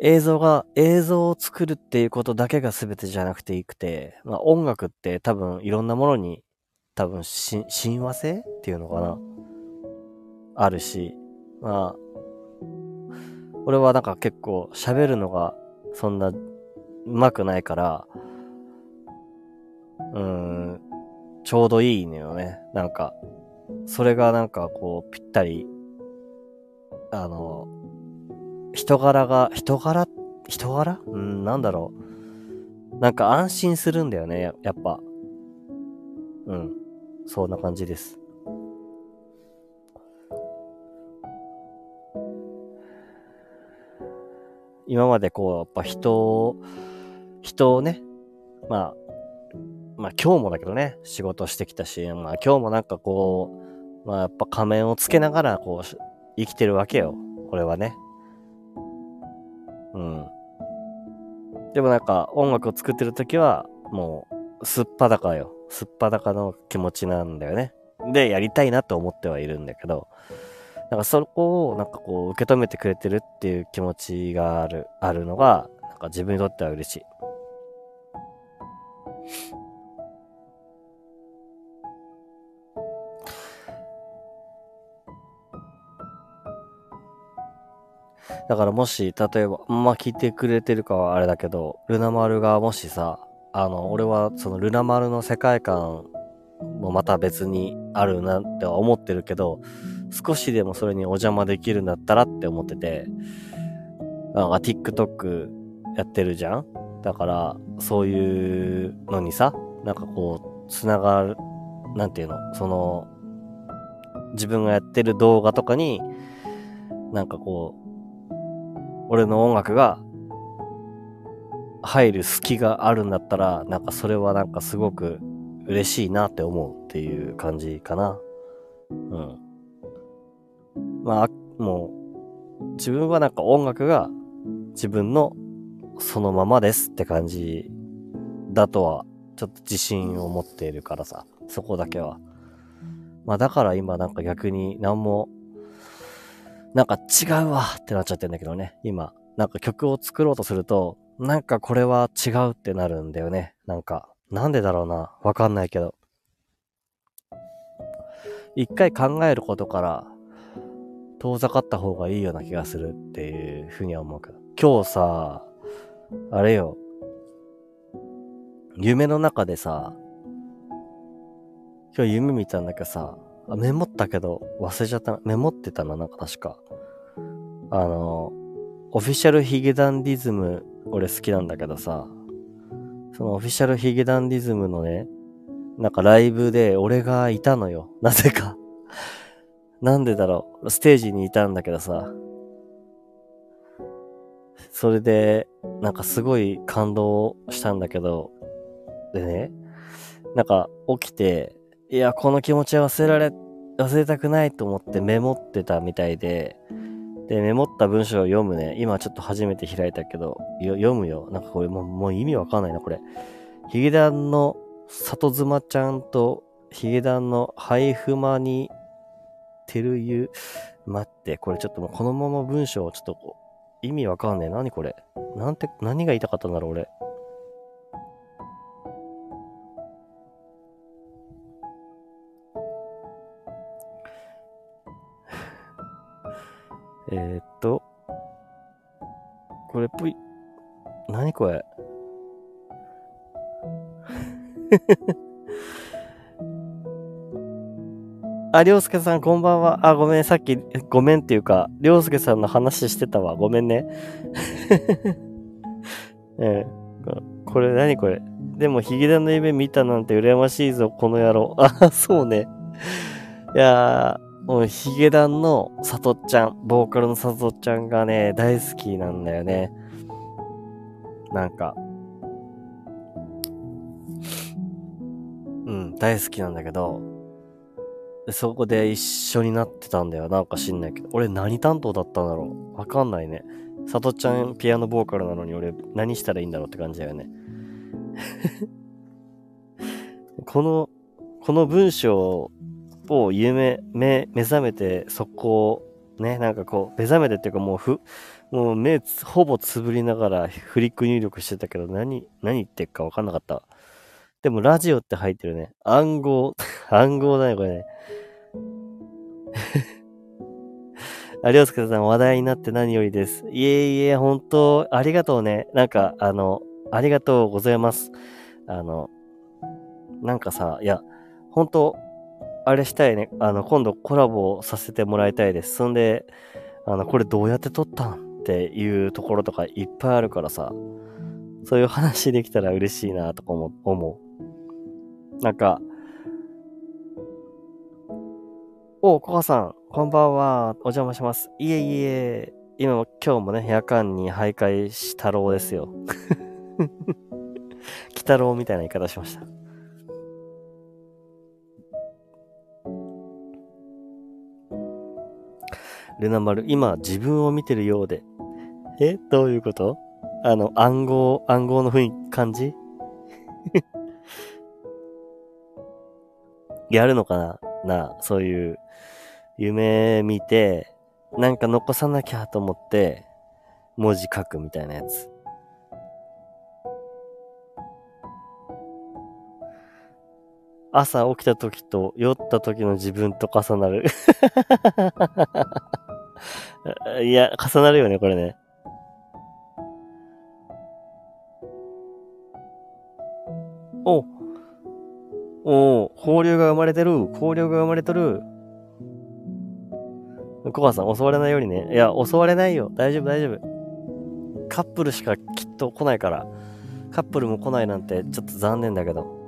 映像が、映像を作るっていうことだけが全てじゃなくていくて、まあ音楽って多分いろんなものに多分し、親和性っていうのかなあるし、まあ、俺はなんか結構喋るのがそんな上手くないから、うん、ちょうどいいのよね。なんか、それがなんかこう、ぴったり、あの、人柄が、人柄？人柄？うん、なんだろう。なんか安心するんだよね、ややっぱ。うん。そんな感じです。今までこう、やっぱ人を、人をね、まあ、まあ今日もだけどね、仕事してきたし、まあ今日もなんかこう、まあやっぱ仮面をつけながらこう、生きてるわけよ。これはね。うん。でもなんか音楽を作ってる時は、もう、すっぱだかよ。すっぱだかの気持ちなんだよね。で、やりたいなと思ってはいるんだけど、なんかそこをなんかこう受け止めてくれてるっていう気持ちがある、あるのが、なんか自分にとっては嬉しい。だからもし、例えば、まあ聞いてくれてるかはあれだけど、ルナ丸がもしさ、あの、俺はそのルナ丸の世界観もまた別にあるなっては思ってるけど、少しでもそれにお邪魔できるんだったらって思ってて、なんか TikTok やってるじゃん？だから、そういうのにさ、なんかこう、つながる、なんていうの、その、自分がやってる動画とかに、なんかこう、俺の音楽が入る隙があるんだったら、なんかそれはなんかすごく嬉しいなって思うっていう感じかな。うん。まあ、もう、自分はなんか音楽が自分のそのままですって感じだとは、ちょっと自信を持っているからさ、そこだけは。まあだから今なんか逆に何も、なんか違うわってなっちゃってんだけどね、今。なんか曲を作ろうとすると、なんかこれは違うってなるんだよね。なんか、なんでだろうな。わかんないけど。一回考えることから遠ざかった方がいいような気がするっていうふうには思うけど。今日さ、あれよ。夢の中でさ、今日夢見たんだけどさ、メモったけど忘れちゃったメモってたな、なんか確か。あの、オフィシャルヒゲダンディズム、俺好きなんだけどさ、そのオフィシャルヒゲダンディズムのね、なんかライブで俺がいたのよ。なぜかなんでだろう。ステージにいたんだけどさ。それで、なんかすごい感動したんだけど、でね、なんか起きて、いや、この気持ちは忘れられ、忘れたくないと思ってメモってたみたいで、で、メモった文章を読むね。今ちょっと初めて開いたけど、読むよ。なんかこれもうもう意味わかんないな、これ。ヒゲダンの里妻ちゃんとヒゲダンのハイフマにてるゆ、待って、これちょっともうこのまま文章をちょっとこう、意味わかんねえ。何これ？なんて、何が言いたかったんだろう、俺。えっと、これっぽい。何これ？あ、りょうすけさん、こんばんは。あ、ごめん、さっき、ごめんっていうか、りょうすけさんの話してたわ。ごめんね。えー、これ、何これ？でも、ヒゲダの夢見たなんて羨ましいぞ、この野郎。あ、そうね。いやー、ヒゲダンのさとちゃん、ボーカルのさとちゃんがね、大好きなんだよね。なんか、うん、大好きなんだけど、そこで一緒になってたんだよ。なんか知んないけど。俺何担当だったんだろうわかんないね。さとちゃんピアノボーカルなのに俺何したらいいんだろうって感じだよね。この、この文章を夢、目、目覚めてそこをね、なんかこう、目覚めてっていうかもうふ、もう目ほぼつぶりながらフリック入力してたけど何、何言ってっかわかんなかった。でもラジオって入ってるね。暗号、暗号だね、これね。あ、りょうすけさん話題になって何よりです。いえいえ、本当ありがとうね。なんか、あの、ありがとうございます。あの、なんかさ、いや、本当あれしたいね。あの、今度コラボさせてもらいたいです。そんで、あの、これどうやって撮ったんっていうところとかいっぱいあるからさ、そういう話できたら嬉しいなとか思う。なんか、お、コカさん、こんばんは。お邪魔します。いえいえ、今も、今日もね、夜間に徘徊し太郎ですよ。鬼太郎みたいな言い方しました。ルナ丸、今自分を見てるようで。えどういうこと？あの、暗号、暗号の雰囲気、感じ？やるのかな？な、そういう夢見て、なんか残さなきゃと思って、文字書くみたいなやつ。朝起きた時と酔った時の自分と重なる いや、重なるよね、これね。おおお、交流が生まれてる。交流が生まれてる。コバさん、襲われないようにね。いや、襲われないよ。大丈夫、大丈夫。カップルしかきっと来ないから。カップルも来ないなんてちょっと残念だけど。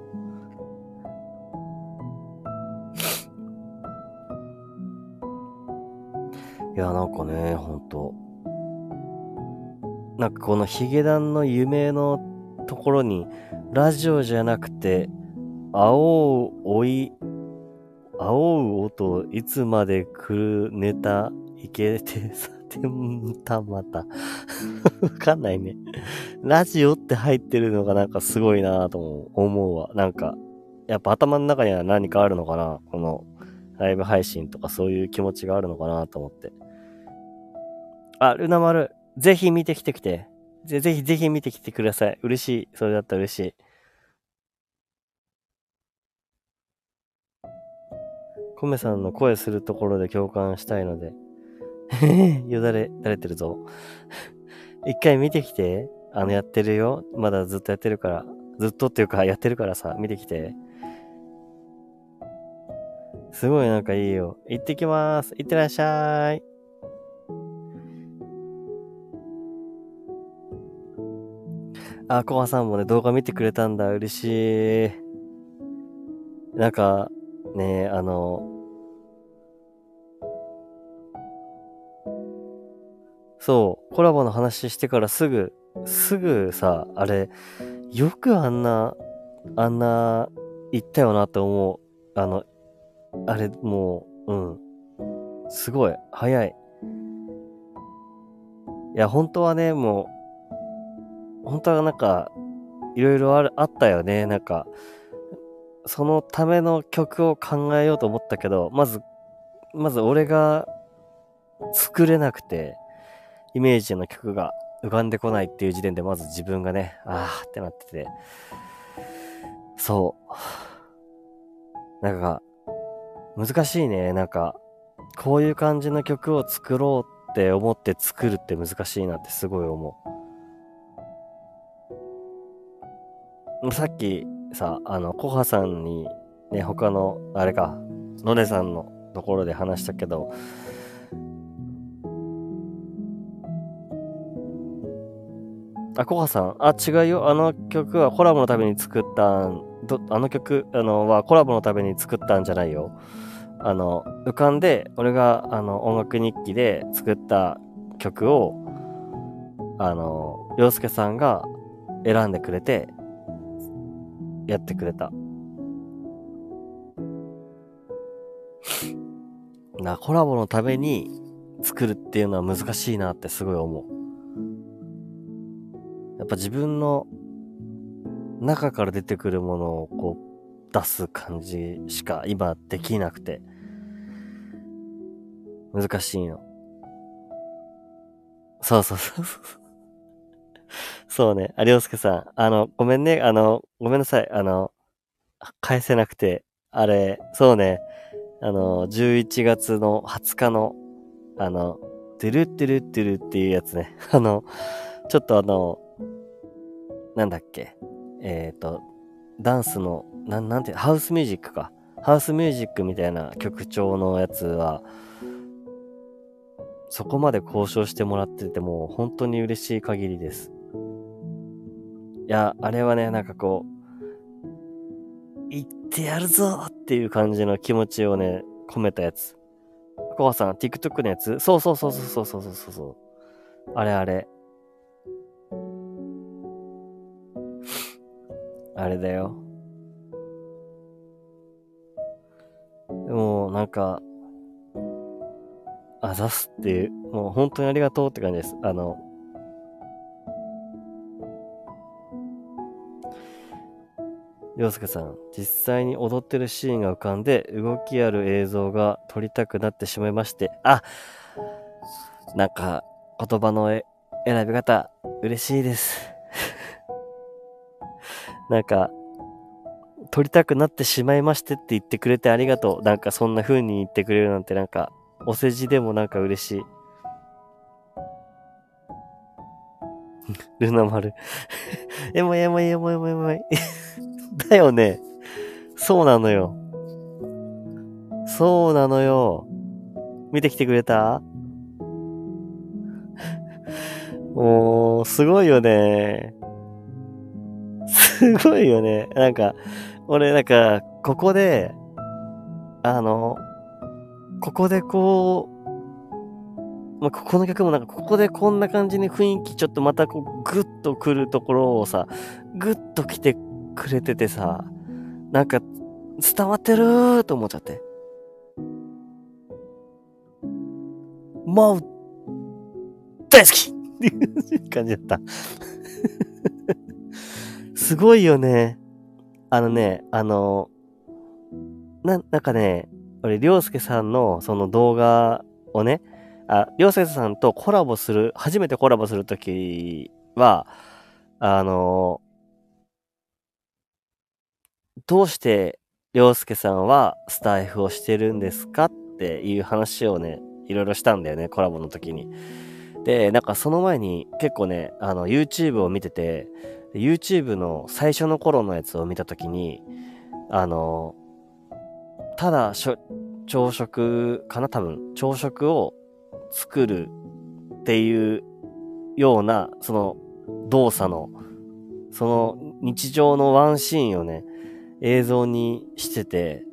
いや、なんかね、ほんと。なんかこのヒゲダンの夢のところに、ラジオじゃなくて、青うおい、青う音いつまで来るネタいけてさてんたまた。わかんないね。ラジオって入ってるのがなんかすごいなぁと思うわ。なんか、やっぱ頭の中には何かあるのかなこのライブ配信とかそういう気持ちがあるのかなと思って。あ、ルナ丸、ぜひ見てきてきて。ぜぜひぜひ見てきてください。嬉しい。それだったら嬉しい。コメさんの声するところで共感したいので。よだれ、垂れてるぞ。一回見てきて。あの、やってるよ。まだずっとやってるから。ずっとっていうか、やってるからさ、見てきて。すごいなんかいいよ。行ってきまーす。行ってらっしゃい。あ、コハさんもね、動画見てくれたんだ。嬉しい。なんか、ね、あの、そう、コラボの話してからすぐ、すぐさ、あれ、よくあんな、あんな、言ったよなって思う。あの、あれ、もう、うん。すごい、早い。いや、本当はね、もう、本当はなんか、いろいろある、あったよね。なんか、そのための曲を考えようと思ったけど、まず、まず俺が作れなくて、イメージの曲が浮かんでこないっていう時点で、まず自分がね、あーってなってて、そう。なんか、難しいね。なんか、こういう感じの曲を作ろうって思って作るって難しいなってすごい思う。さっきさ、あの、コハさんにね、他の、あれか、ノネさんのところで話したけど、あ、コハさん、あ、違うよ。あの曲はコラボのために作ったん、どあの曲、あの、はコラボのために作ったんじゃないよ。あの、浮かんで、俺が、あの、音楽日記で作った曲を、あの、洋介さんが選んでくれて、やってくれた。な、コラボのために作るっていうのは難しいなってすごい思う。やっぱ自分の中から出てくるものをこう出す感じしか今できなくて難しいの。そうそうそうそう。そうね。あ、りょうすけさん。あの、ごめんね。あの、ごめんなさい。あの、返せなくて。あれ、そうね。あの、11月の20日の、あの、トゥルトゥルトゥルっていうやつね。あの、ちょっとあの、なんだっけ。えっ、ー、と、ダンスの、なん、なんて、ハウスミュージックか。ハウスミュージックみたいな曲調のやつは、そこまで交渉してもらってても本当に嬉しい限りです。いや、あれはね、なんかこう、言ってやるぞっていう感じの気持ちをね、込めたやつ。コアさん、TikTok のやつ？そうそうそうそうそうそうそうそう。あれあれ。あれだよ。でも、なんか、あざすっていう、もう本当にありがとうって感じです。あの、洋介さん、実際に踊ってるシーンが浮かんで、動きある映像が撮りたくなってしまいまして、あなんか、言葉の選び方、嬉しいです。なんか、撮りたくなってしまいましてって言ってくれてありがとう。なんかそんな風に言ってくれるなんてなんか、お世辞でもなんか嬉しい。ルナ丸。えもえもえもえもえもえ。だよね。そうなのよ。そうなのよ。見てきてくれた？もう、すごいよね。すごいよね。なんか、俺なんか、ここで、あの、ここでこう、まあ、ここの曲もなんか、ここでこんな感じに雰囲気ちょっとまたこう、ぐっと来るところをさ、ぐっと来てくれててさ、なんか、伝わってるーと思っちゃって。もう、大好きっていう感じだった すごいよね。あのね、あの、な、なんかね、俺、りょうすけさんのその動画をね、あ、りょうすけさんとコラボする、初めてコラボするときは、あの、どうしてりょうすけさんはスタイフをしてるんですかっていう話をね、いろいろしたんだよね、コラボの時に。で、なんかその前に結構ね、あの、YouTube を見てて、YouTube の最初の頃のやつを見た時に、あの、ただ朝食かな多分、朝食を作るっていうような、その動作の、その日常のワンシーンをね、映像にしてて、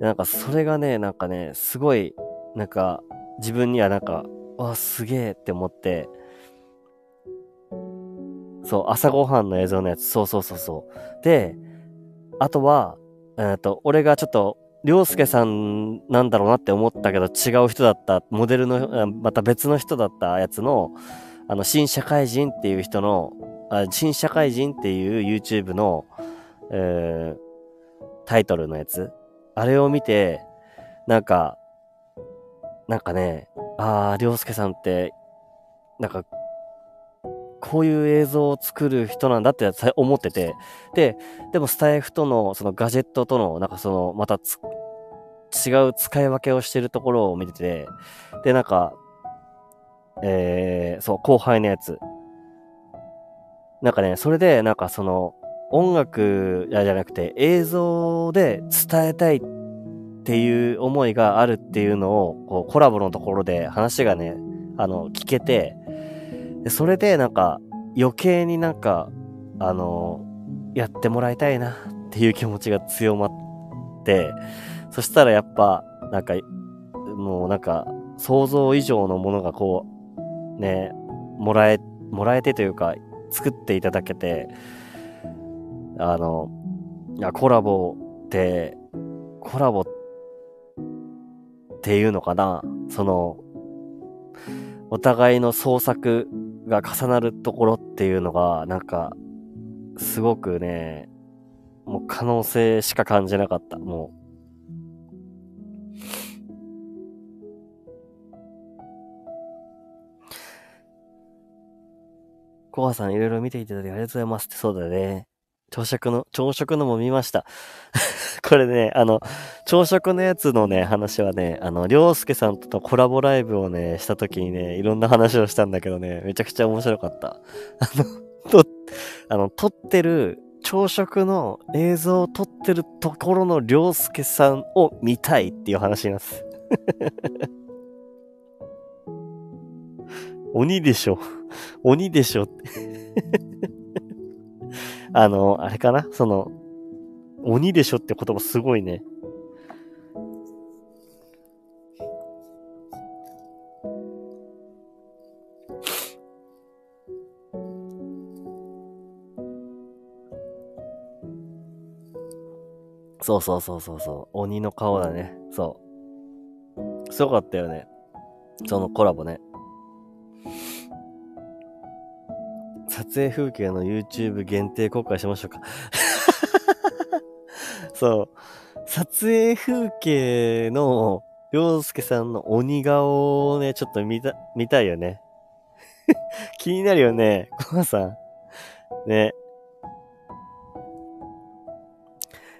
なんかそれがね、なんかね、すごい、なんか自分にはなんかわ、すげえって思って、そう、朝ごはんの映像のやつ、そうそうそうそう。で、あとは、えっ、と、俺がちょっと、りょうすけさんなんだろうなって思ったけど、違う人だった、モデルの、また別の人だったやつの、あの、新社会人っていう人の、あ新社会人っていう YouTube の、えー、タイトルのやつ。あれを見て、なんか、なんかね、ああ、りょうすけさんって、なんか、こういう映像を作る人なんだって思ってて、で、でもスタイフとの、そのガジェットとの、なんかその、また違う使い分けをしてるところを見てて、で、なんか、えー、そう、後輩のやつ。なんかね、それで、なんかその、音楽じゃなくて映像で伝えたいっていう思いがあるっていうのを、こう、コラボのところで話がね、あの、聞けて、それでなんか、余計になんか、あの、やってもらいたいなっていう気持ちが強まって、そしたらやっぱ、なんか、もうなんか、想像以上のものがこう、ね、もらえ、もらえてというか、作っていただけて、あの、いや、コラボって、コラボっていうのかな？その、お互いの創作が重なるところっていうのが、なんか、すごくね、もう可能性しか感じなかった。もう。コアさんいろいろ見ていただいてありがとうございますってそうだね。朝食の、朝食のも見ました。これね、あの、朝食のやつのね、話はね、あの、りょうすけさんとコラボライブをね、した時にね、いろんな話をしたんだけどね、めちゃくちゃ面白かった。あの、と、あの、撮ってる、朝食の映像を撮ってるところのりょうすけさんを見たいっていう話なんです。鬼でしょ。鬼でしょ。あの、あれかな？その、鬼でしょって言葉すごいね。そうそうそうそうそう。鬼の顔だね。そう。すごかったよね。そのコラボね。撮影風景の YouTube 限定公開しましょうか そう。撮影風景の、りょうすけさんの鬼顔をね、ちょっと見た、見たいよね。気になるよね、コマさん。ね。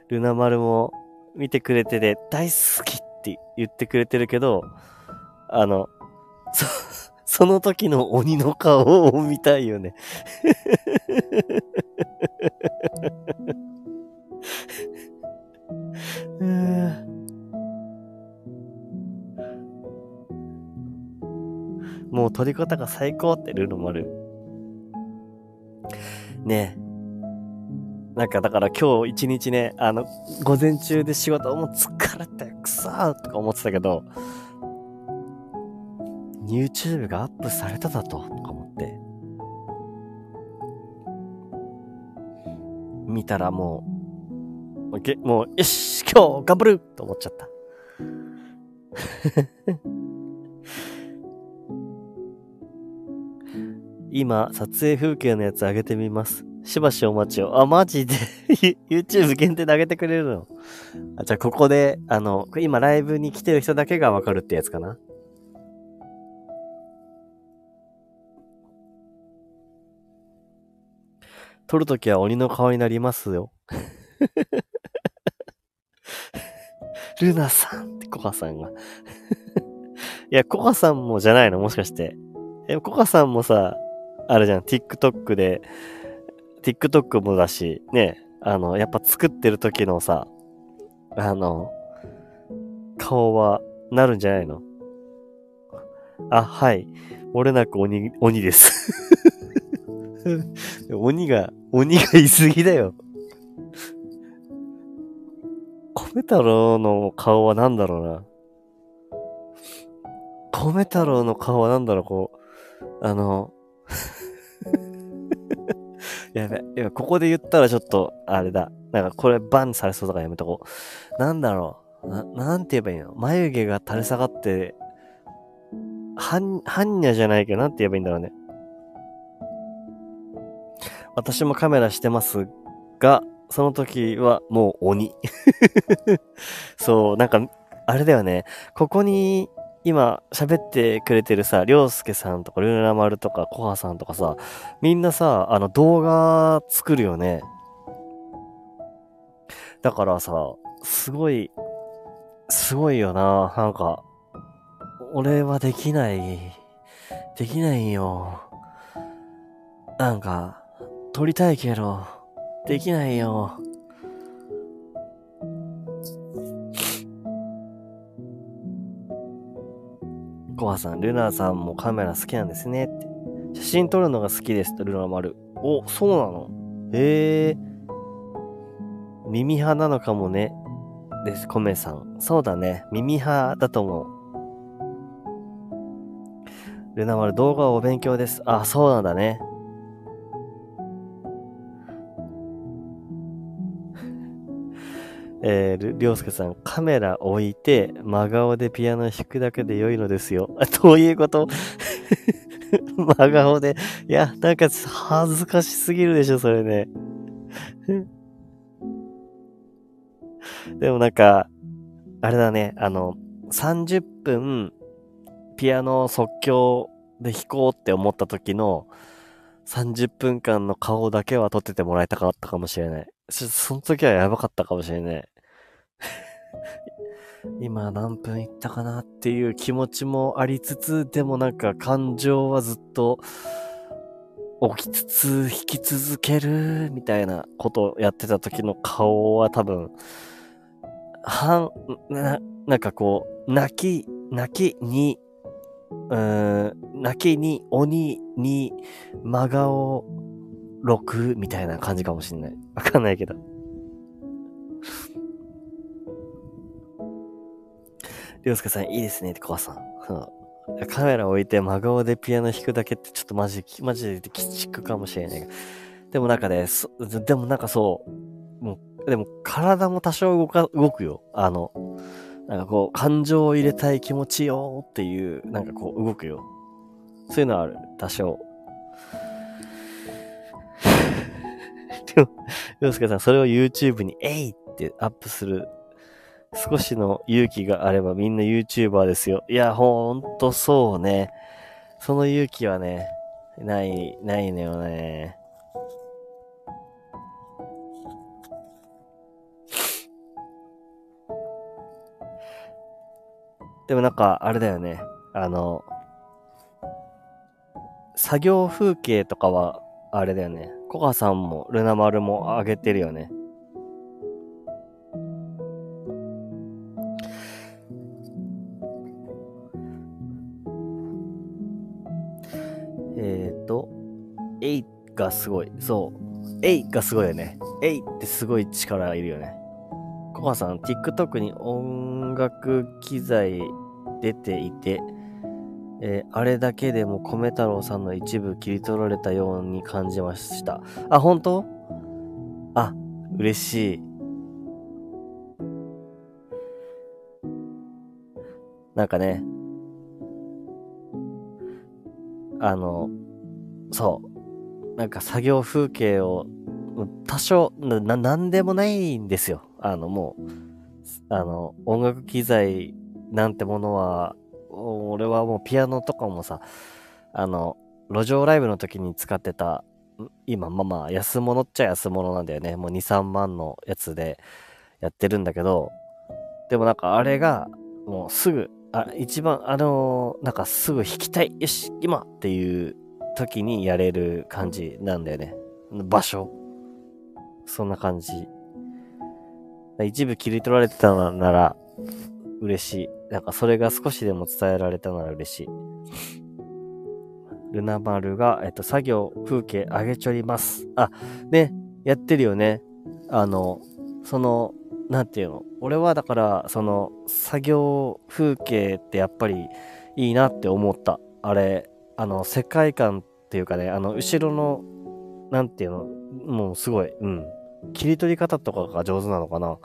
ルナ丸も見てくれてて、大好きって言ってくれてるけど、あの、その時の鬼の顔を見たいよね。もう撮り方が最高ってルールもある。ねえ。なんかだから今日一日ね、あの、午前中で仕事もう疲れてくさーとか思ってたけど、YouTube がアップされただと、とか思って。見たらもう、もう、よし今日頑張ると思っちゃった。今、撮影風景のやつ上げてみます。しばしお待ちを。あ、マジで ?YouTube 限定で上げてくれるの？あ、じゃあここで、あの、今ライブに来てる人だけがわかるってやつかな撮るときは鬼の顔になりますよ。ルナさんってコカさんがいや、コカさんもじゃないのもしかして。え、コカさんもさ、あれじゃん、TikTok で、TikTok もだし、ね、あの、やっぱ作ってる時のさ、あの、顔はなるんじゃないの？あ、はい。漏れなく鬼、鬼です 鬼が、鬼がいすぎだよ。米太郎の顔は何だろうな。米太郎の顔は何だろう、こう、あの、やべ、いや、ここで言ったらちょっと、あれだ。なんかこれバンされそうだからやめとこう。なんだろう。な、なんて言えばいいの？眉毛が垂れ下がって、はん、はんにゃじゃないけど、なんて言えばいいんだろうね。私もカメラしてますが、その時はもう鬼。そう、なんか、あれだよね。ここに今喋ってくれてるさ、りょうすけさんとか、ルーナマルとか、コハさんとかさ、みんなさ、あの動画作るよね。だからさ、すごい、すごいよな。なんか、俺はできない。できないよ。なんか、撮りたいけど、できないよ。コハさん、ルナさんもカメラ好きなんですねって。写真撮るのが好きです、ルナ丸。お、そうなの？へえ。耳派なのかもね。です、コメさん。そうだね。耳派だと思う。ルナ丸、動画をお勉強です。あ、そうなんだね。えー、りょうすけさん、カメラ置いて、真顔でピアノ弾くだけで良いのですよ。あ、どういうこと？真顔で。いや、なんか恥ずかしすぎるでしょ、それね。でもなんか、あれだね、あの、30分、ピアノ即興で弾こうって思った時の、30分間の顔だけは撮っててもらいたかったかもしれない。その時はやばかったかもしれない。今何分いったかなっていう気持ちもありつつ、でもなんか感情はずっと起きつつ引き続けるみたいなことをやってた時の顔は多分、はん、な、なんかこう、泣き、泣きに、うーん、泣きに、鬼に、真顔6みたいな感じかもしんない。わかんないけど。りょうすけさん、いいですねって、コアさん。カメラ置いて真顔でピアノ弾くだけってちょっとマジ、マジで鬼畜かもしれないでもなんかね、でもなんかそう、もう、でも体も多少動か、動くよ。あの、なんかこう、感情を入れたい気持ちよっていう、なんかこう、動くよ。そういうのはある。多少。でも、洋介さん、それを YouTube に、えいってアップする少しの勇気があればみんな YouTuber ですよ。いや、ほんとそうね。その勇気はね、ない、ないのよね。でもなんか、あれだよね。あの、作業風景とかは、あれだよね。コカさんもルナ丸も上げてるよね。がすごい。そう。えいがすごいよね。えいってすごい力がいるよね。コカさん、TikTok に音楽機材出ていて、えー、あれだけでも米太郎さんの一部切り取られたように感じました。あ、本当？あ、嬉しい。なんかね、あの、そう。なんか作業風景を、多少、な、なんでもないんですよ。あの、もう、あの、音楽機材なんてものは、俺はもうピアノとかもさ、あの、路上ライブの時に使ってた、今、まあまあ、安物っちゃ安物なんだよね。もう2、3万のやつでやってるんだけど、でもなんかあれが、もうすぐ、あ、一番、あのー、なんかすぐ弾きたい、よし、今っていう時にやれる感じなんだよね。場所。そんな感じ。一部切り取られてたなら嬉しい。なんかそれが少しでも伝えられたなら嬉しい。ルナ丸が、えっと、作業風景上げちょります。あ、ね、やってるよね。あの、その、なんていうの？俺はだから、その、作業風景ってやっぱりいいなって思った。あれ、あの、世界観っていうかね、あの、後ろの、なんていうの、もうすごい、うん。切り取り方とかが上手なのかな。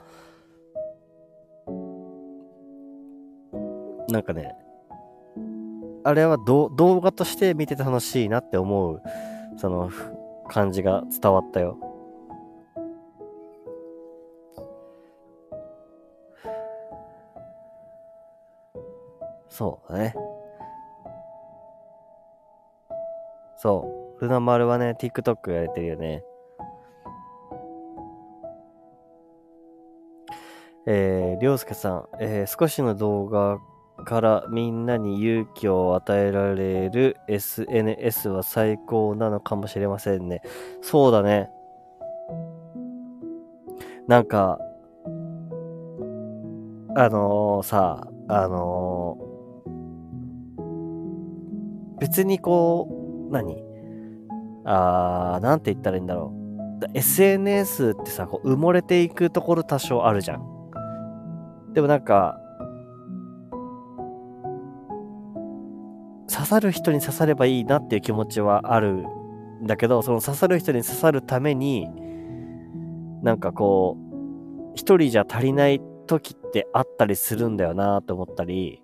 なんかね、あれは動画として見てて楽しいなって思う、その感じが伝わったよ。そうだね。そう。ルナ丸はね、TikTok やれてるよね。えー、りょうすけさん、えー、少しの動画からみんなに勇気を与えられる SNS は最高なのかもしれませんね。そうだね。なんか、あのー、さ、あのー、別にこう、何？あー、なんて言ったらいいんだろう。SNS ってさ、こう埋もれていくところ多少あるじゃん。でもなんか、刺さる人に刺さればいいなっていう気持ちはあるんだけど、その刺さる人に刺さるために、なんかこう、一人じゃ足りない時ってあったりするんだよなと思ったり、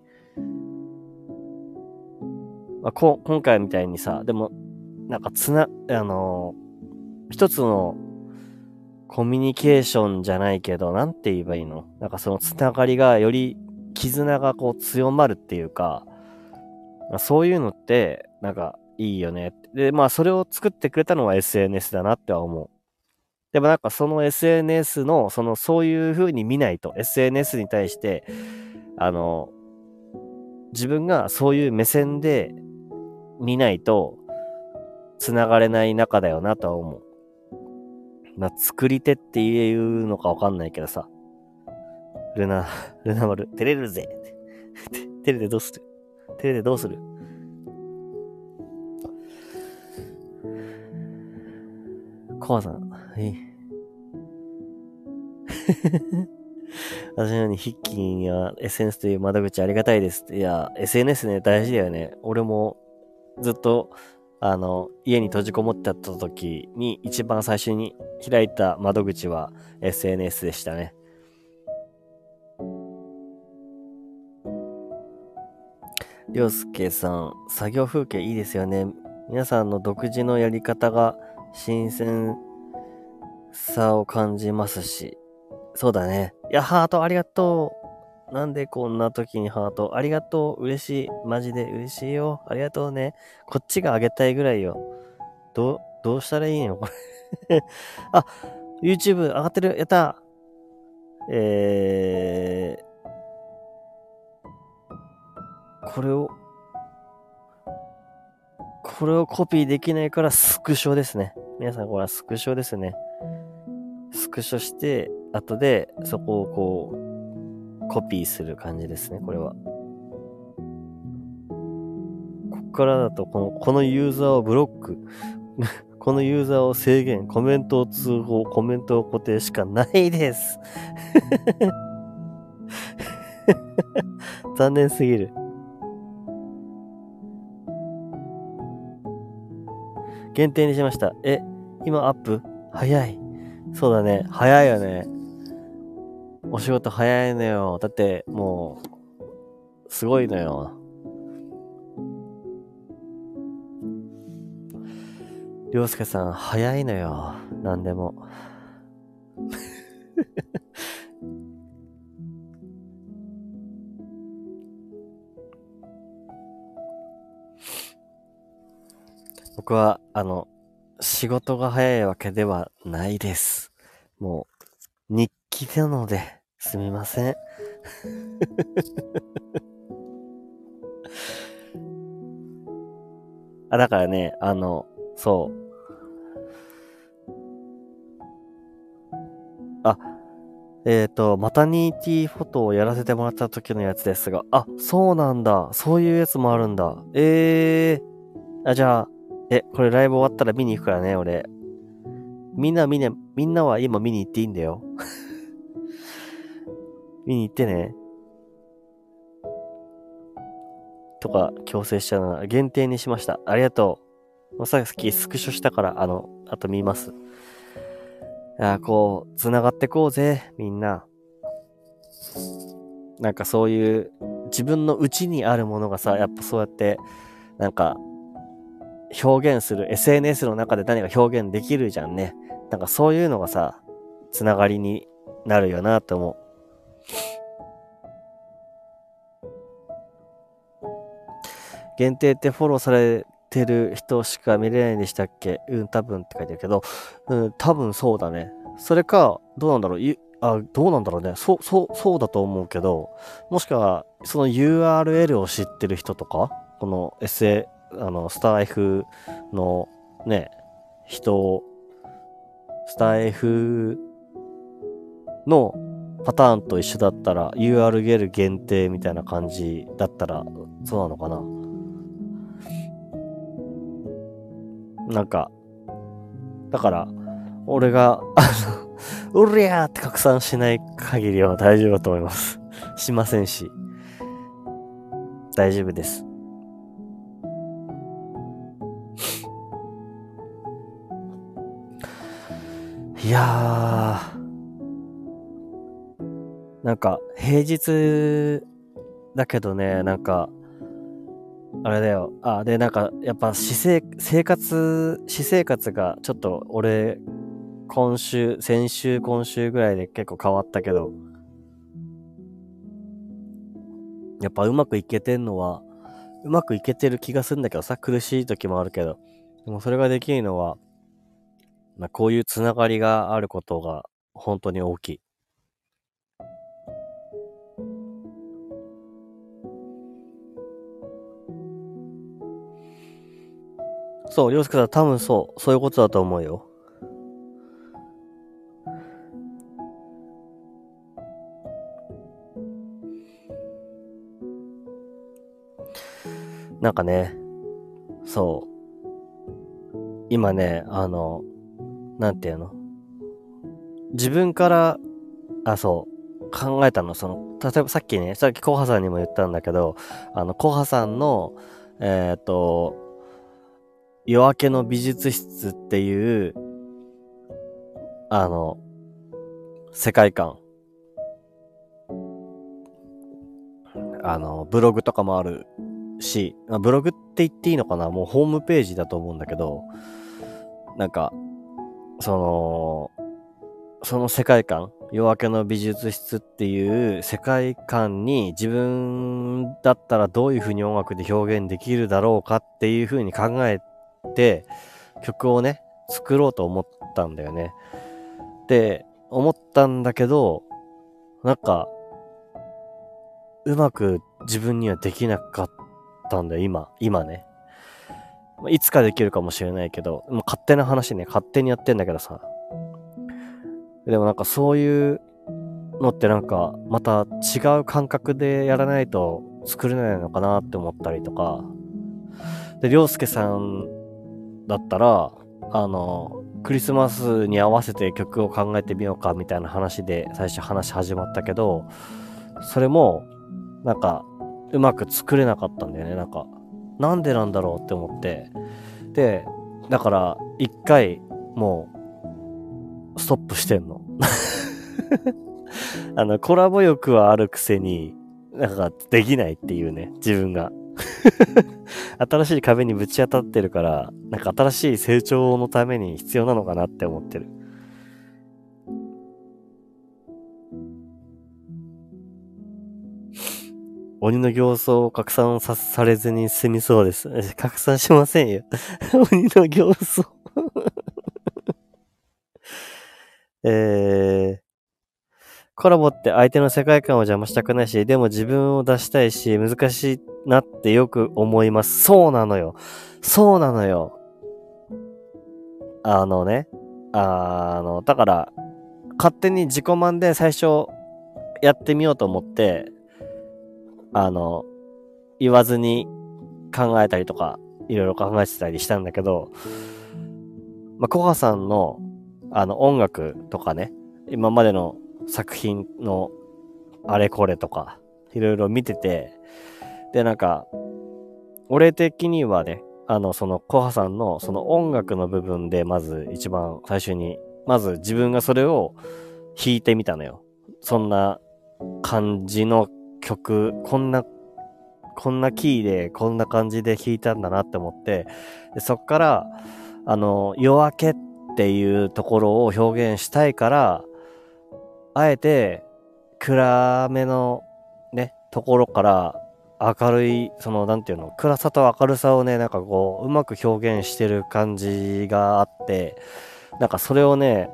まあ、こ今回みたいにさ、でもなんかつな、あのー、一つのコミュニケーションじゃないけど、なんて言えばいいの？なんかそのつながりがより絆がこう強まるっていうか、まそういうのって、なんかいいよね。で、まあそれを作ってくれたのは SNS だなっては思う。でもなんかその SNS の、そのそういう風に見ないと、SNS に対して、あの、自分がそういう目線で見ないと、繋がれない中だよなとは思う。まあ、作り手っていうのかわかんないけどさ。ルナ、ルナ丸、照れるぜ。照れてどうする？照れてどうする？コアさん、いい。私のようにヒッキーや SNS という窓口ありがたいです。いや、SNS ね、大事だよね。俺もずっとあの、家に閉じこもってた時に一番最初に開いた窓口は SNS でしたね。りょうすけさん、作業風景いいですよね。皆さんの独自のやり方が新鮮さを感じますし。そうだね。いや、ハートありがとう。なんでこんな時にハートありがとう。嬉しい。マジで嬉しいよ。ありがとうね。こっちがあげたいぐらいよ。ど、どうしたらいいのこれ あ、YouTube 上がってる。やったえー、これを、これをコピーできないからスクショですね。皆さんこれはスクショですね。スクショして、後でそこをこう、コピーする感じですね、これは。こっからだと、この、このユーザーをブロック。このユーザーを制限、コメントを通報、コメントを固定しかないです。残念すぎる。限定にしました。え、今アップ？早い。そうだね。早いよね。お仕事早いのよ。だって、もう、すごいのよ。りょうすけさん、早いのよ。何でも。僕は、あの、仕事が早いわけではないです。もう、日記なので、すみません。あ、だからね、あの、そう。あ、えっ、ー、と、マタニティフォトをやらせてもらった時のやつですが、あ、そうなんだ。そういうやつもあるんだ。ええー。あ、じゃあ、え、これライブ終わったら見に行くからね、俺。みんな見ね、みんなは今見に行っていいんだよ。見に行ってね。とか、強制しちゃうな。限定にしました。ありがとう。さっきスクショしたから、あの、あと見ます。あこう、繋がってこうぜ、みんな。なんかそういう自分の内にあるものがさ、やっぱそうやって、なんか、表現する、SNS の中で何か表現できるじゃんね。なんかそういうのがさ、つながりになるよなって思う。限定ってフォローされてる人しか見れないんでしたっけ？うん、多分って書いてるけど、うん、多分そうだね。それか、どうなんだろう？あ、どうなんだろうね。そう、そう、そうだと思うけど、もしくは、その URL を知ってる人とか、この SA、あの、スター F のね、人、スター F のパターンと一緒だったら URL 限定みたいな感じだったらそうなのかな？なんか、だから、俺が、あの、うりゃーって拡散しない限りは大丈夫だと思います。しませんし。大丈夫です。いやー、なんか、平日だけどね、なんか、あれだよ。あ、で、なんか、やっぱ、私生、生活、私生活が、ちょっと、俺、今週、先週、今週ぐらいで結構変わったけど、やっぱうまくいけてんのは、うまくいけてる気がするんだけどさ、苦しい時もあるけど、でもそれができるのは、まあ、こういうつながりがあることが本当に大きい。そう、りょうすけさん多分そう、そういうことだと思うよ。なんかね、そう。今ね、あの、なんていうの？自分から、あ、そう、考えたの、その、例えばさっきね、さっきコハさんにも言ったんだけど、あの、コハさんの、えっ、ー、と、夜明けの美術室っていう、あの、世界観。あの、ブログとかもあるし、ブログって言っていいのかな？もうホームページだと思うんだけど、なんか、その、その世界観、夜明けの美術室っていう世界観に自分だったらどういう風に音楽で表現できるだろうかっていう風に考えて曲をね、作ろうと思ったんだよね。で、思ったんだけど、なんか、うまく自分にはできなかったんだよ、今、今ね。いつかできるかもしれないけど、もう勝手な話ね、勝手にやってんだけどさ。でもなんかそういうのってなんか、また違う感覚でやらないと作れないのかなって思ったりとか。で、りょうすけさんだったら、あの、クリスマスに合わせて曲を考えてみようかみたいな話で最初話始まったけど、それも、なんか、うまく作れなかったんだよね。なんか、なんでなんだろうって思って。で、だから、一回、もう、ストップしてんの。あの、コラボ欲はあるくせに、なんか、できないっていうね、自分が。新しい壁にぶち当たってるから、なんか新しい成長のために必要なのかなって思ってる。鬼の形相を拡散さされずに済みそうです。拡散しませんよ。鬼の形相えー、コラボって相手の世界観を邪魔したくないし、でも自分を出したいし、難しいなってよく思います。そうなのよ。そうなのよ。あのね、あの、だから、勝手に自己満で最初やってみようと思って、あの、言わずに考えたりとか、いろいろ考えてたりしたんだけど、まあ、コハさんの、あの、音楽とかね、今までの作品のあれこれとか、いろいろ見てて、で、なんか、俺的にはね、あの、その、コハさんの、その音楽の部分で、まず一番最初に、まず自分がそれを弾いてみたのよ。そんな感じの曲、こんな、こんなキーで、こんな感じで弾いたんだなって思って、でそっから、あの、夜明けっていうところを表現したいから、あえて、暗めのね、ところから明るい、その、なんていうの、暗さと明るさをね、なんかこう、うまく表現してる感じがあって、なんかそれをね、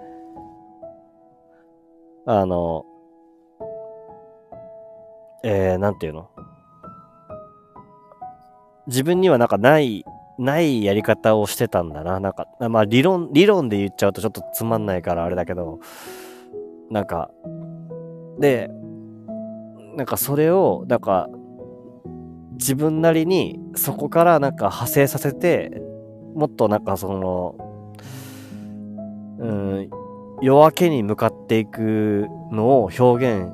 あの、えー、なんていうの？自分にはなんかない、ないやり方をしてたんだな。なんか、まあ理論、理論で言っちゃうとちょっとつまんないからあれだけど、なんか、で、なんかそれを、なんか、自分なりにそこからなんか派生させて、もっとなんかその、うん、夜明けに向かっていくのを表現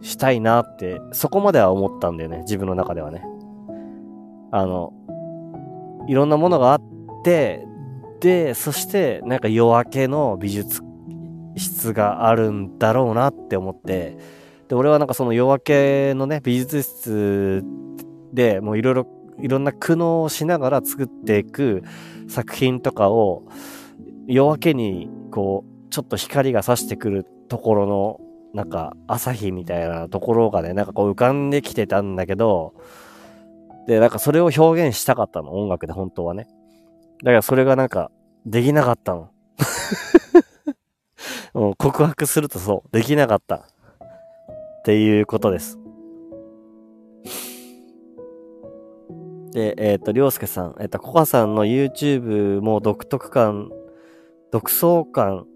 したいなって、そこまでは思ったんだよね、自分の中ではね。あの、いろんなものがあって、で、そしてなんか夜明けの美術室があるんだろうなって思って、で、俺はなんかその夜明けのね、美術室でもういろいろ、いろんな苦悩をしながら作っていく作品とかを、夜明けにこう、ちょっと光が差してくるところのなんか朝日みたいなところがね、なんかこう浮かんできてたんだけど、で、なんかそれを表現したかったの、音楽で本当はね。だからそれがなんか、できなかったの。もう告白するとそう、できなかった。っていうことです。で、えっ、ー、と、りょうすけさん、えっ、ー、と、コカさんの YouTube も独特感、独創感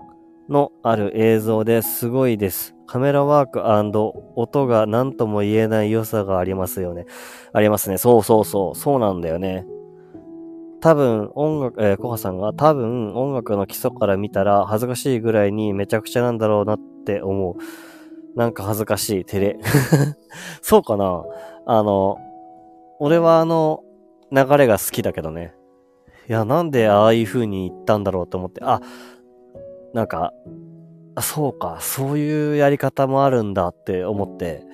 のある映像ですごいです。カメラワーク音が何とも言えない良さがありますよね。ありますね。そうそうそう。そうなんだよね。多分、音楽、えー、コハさんが多分音楽の基礎から見たら恥ずかしいぐらいにめちゃくちゃなんだろうなって思う。なんか恥ずかしい、照れ。そうかなあの、俺はあの、流れが好きだけどね。いや、なんでああいう風に言ったんだろうと思って、あ、なんか、そうか、そういうやり方もあるんだって思って、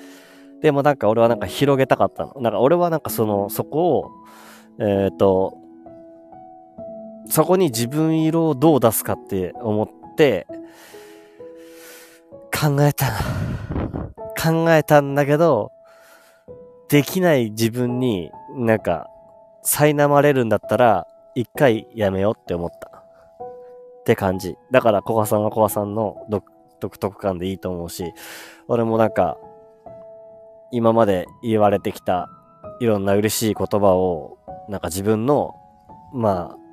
でもなんか俺はなんか広げたかったの。なんか俺はなんかその、そこを、えっ、ー、と、そこに自分色をどう出すかって思って、考えた。考えたんだけど、できない自分になんか、苛まれるんだったら、一回やめようって思った。って感じ。だから、コカさんはコカさんの独特感でいいと思うし、俺もなんか、今まで言われてきたいろんな嬉しい言葉を、なんか自分の、まあ、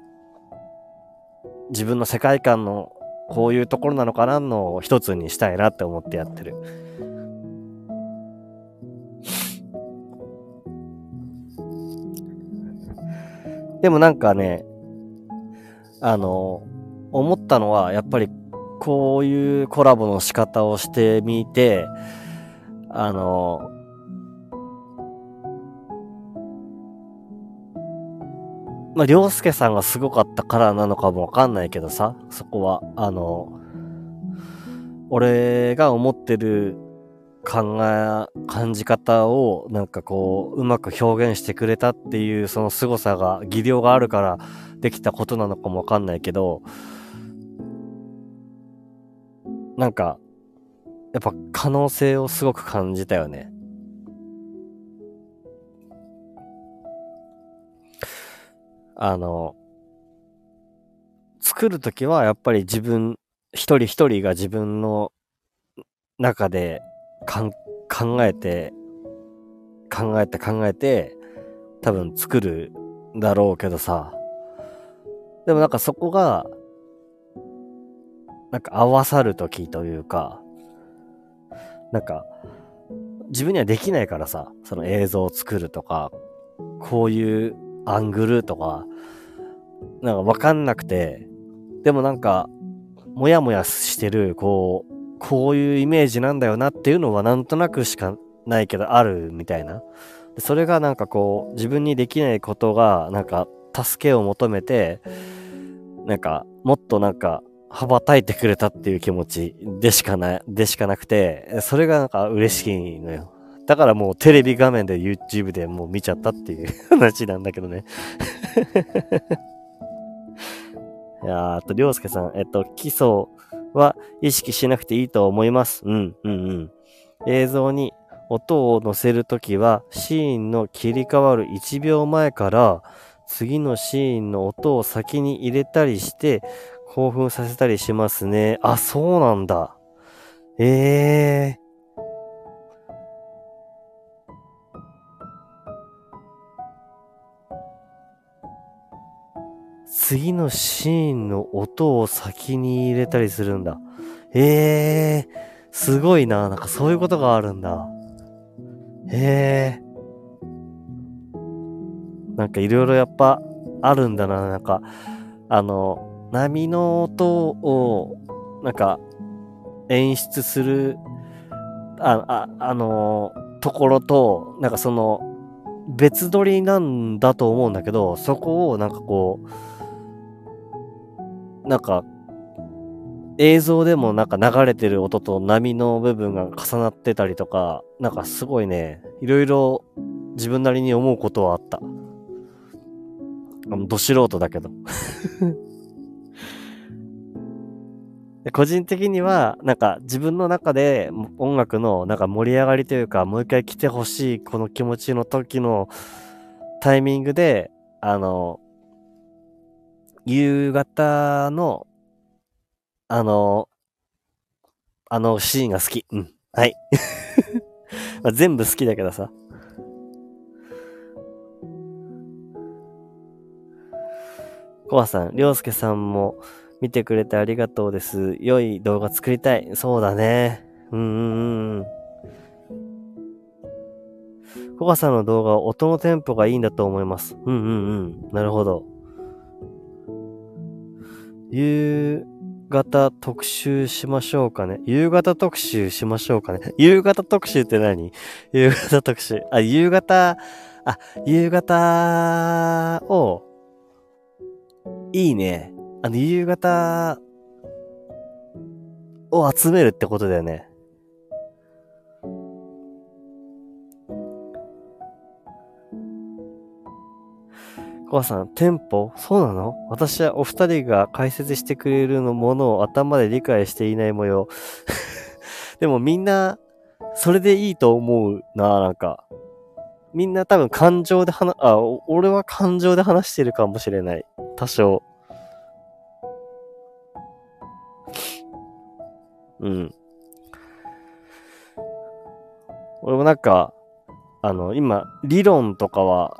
自分の世界観のこういうところなのかなの一つにしたいなって思ってやってる。でもなんかね、あの、思ったのは、やっぱりこういうコラボの仕方をしてみて、あの、まあ、りょうすけさんがすごかったからなのかもわかんないけどさ、そこは、あの、俺が思ってる考え、感じ方をなんかこう、うまく表現してくれたっていうその凄さが、技量があるからできたことなのかもわかんないけど、なんか、やっぱ可能性をすごく感じたよね。あの、作るときはやっぱり自分、一人一人が自分の中で考えて、考えて考えて、多分作るだろうけどさ。でもなんかそこが、なんか合わさるときというか、なんか、自分にはできないからさ、その映像を作るとか、こういうアングルとか、なんかわかんなくて、でもなんか、もやもやしてる、こう、こういうイメージなんだよなっていうのはなんとなくしかないけどあるみたいな。それがなんかこう、自分にできないことが、なんか、助けを求めて、なんか、もっとなんか、羽ばたいてくれたっていう気持ちでしかない、でしかなくて、それがなんか嬉しいのよ。だからもうテレビ画面で YouTube でもう見ちゃったっていう 話なんだけどね いや、あと、りょうすけさん、えっと、基礎は意識しなくていいと思います。うん、うん、うん。映像に音を載せるときは、シーンの切り替わる1秒前から、次のシーンの音を先に入れたりして、興奮させたりしますね。あ、そうなんだ。ええ次のシーンの音を先に入れたりするんだ。ええー、すごいな。なんかそういうことがあるんだ。へえー。なんかいろいろやっぱあるんだな。なんか、あの、波の音を、なんか、演出する、あ、あ、あの、ところと、なんかその、別撮りなんだと思うんだけど、そこをなんかこう、なんか、映像でもなんか流れてる音と波の部分が重なってたりとか、なんかすごいね、いろいろ自分なりに思うことはあった。あの、ど素人だけど。個人的には、なんか自分の中で音楽のなんか盛り上がりというか、もう一回来てほしいこの気持ちの時のタイミングで、あの、夕方の、あの、あのシーンが好き。うん。はい。まあ、全部好きだけどさ。コアさん、りょうすけさんも見てくれてありがとうです。良い動画作りたい。そうだね。うんうんうん。コアさんの動画は音のテンポがいいんだと思います。うんうんうん。なるほど。夕方特集しましょうかね。夕方特集しましょうかね。夕方特集って何？夕方特集。あ、夕方、あ、夕方を、いいね。あの、夕方を集めるってことだよね。コアさん、テンポ？そうなの？私はお二人が解説してくれるのものを頭で理解していない模様。でもみんな、それでいいと思うな、なんか。みんな多分感情で話、あ、俺は感情で話してるかもしれない。多少。うん。俺もなんか、あの、今、理論とかは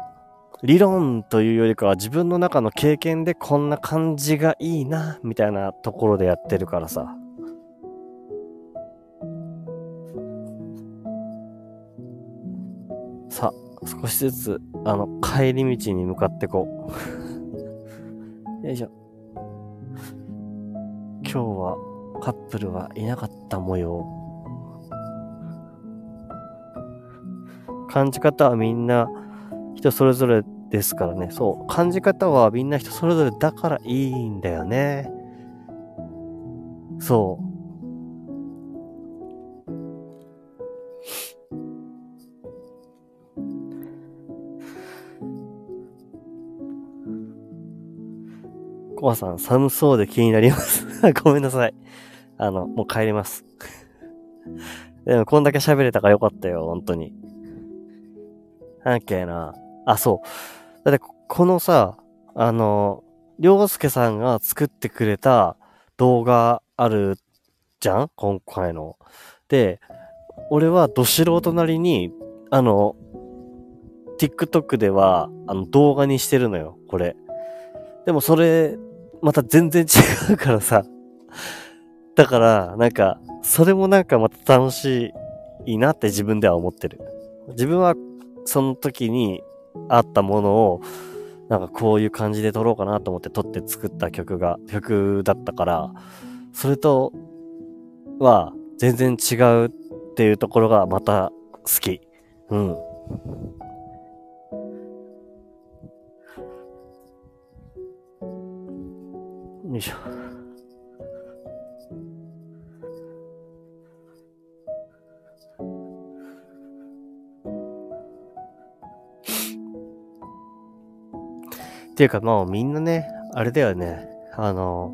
理論というよりかは自分の中の経験でこんな感じがいいな、みたいなところでやってるからさ。さ、少しずつ、あの、帰り道に向かってこう。よいしょ。今日はカップルはいなかった模様。感じ方はみんな人それぞれですからね。そう。感じ方はみんな人それぞれだからいいんだよね。そう。コバさん、寒そうで気になります。ごめんなさい。あの、もう帰ります。でも、こんだけ喋れたからよかったよ、本当に。なんけな。あ、そう。だって、このさ、あの、りょうすけさんが作ってくれた動画あるじゃん？今回の。で、俺はど素人なりに、あの、TikTok では、あの、動画にしてるのよ、これ。でもそれ、また全然違うからさ。だから、なんか、それもなんかまた楽しいなって自分では思ってる。自分はその時にあったものを、なんかこういう感じで撮ろうかなと思って撮って作った曲が、曲だったから、それとは全然違うっていうところがまた好き。うん。よいしょ。ていうかもうみんなね、あれだよね。あの、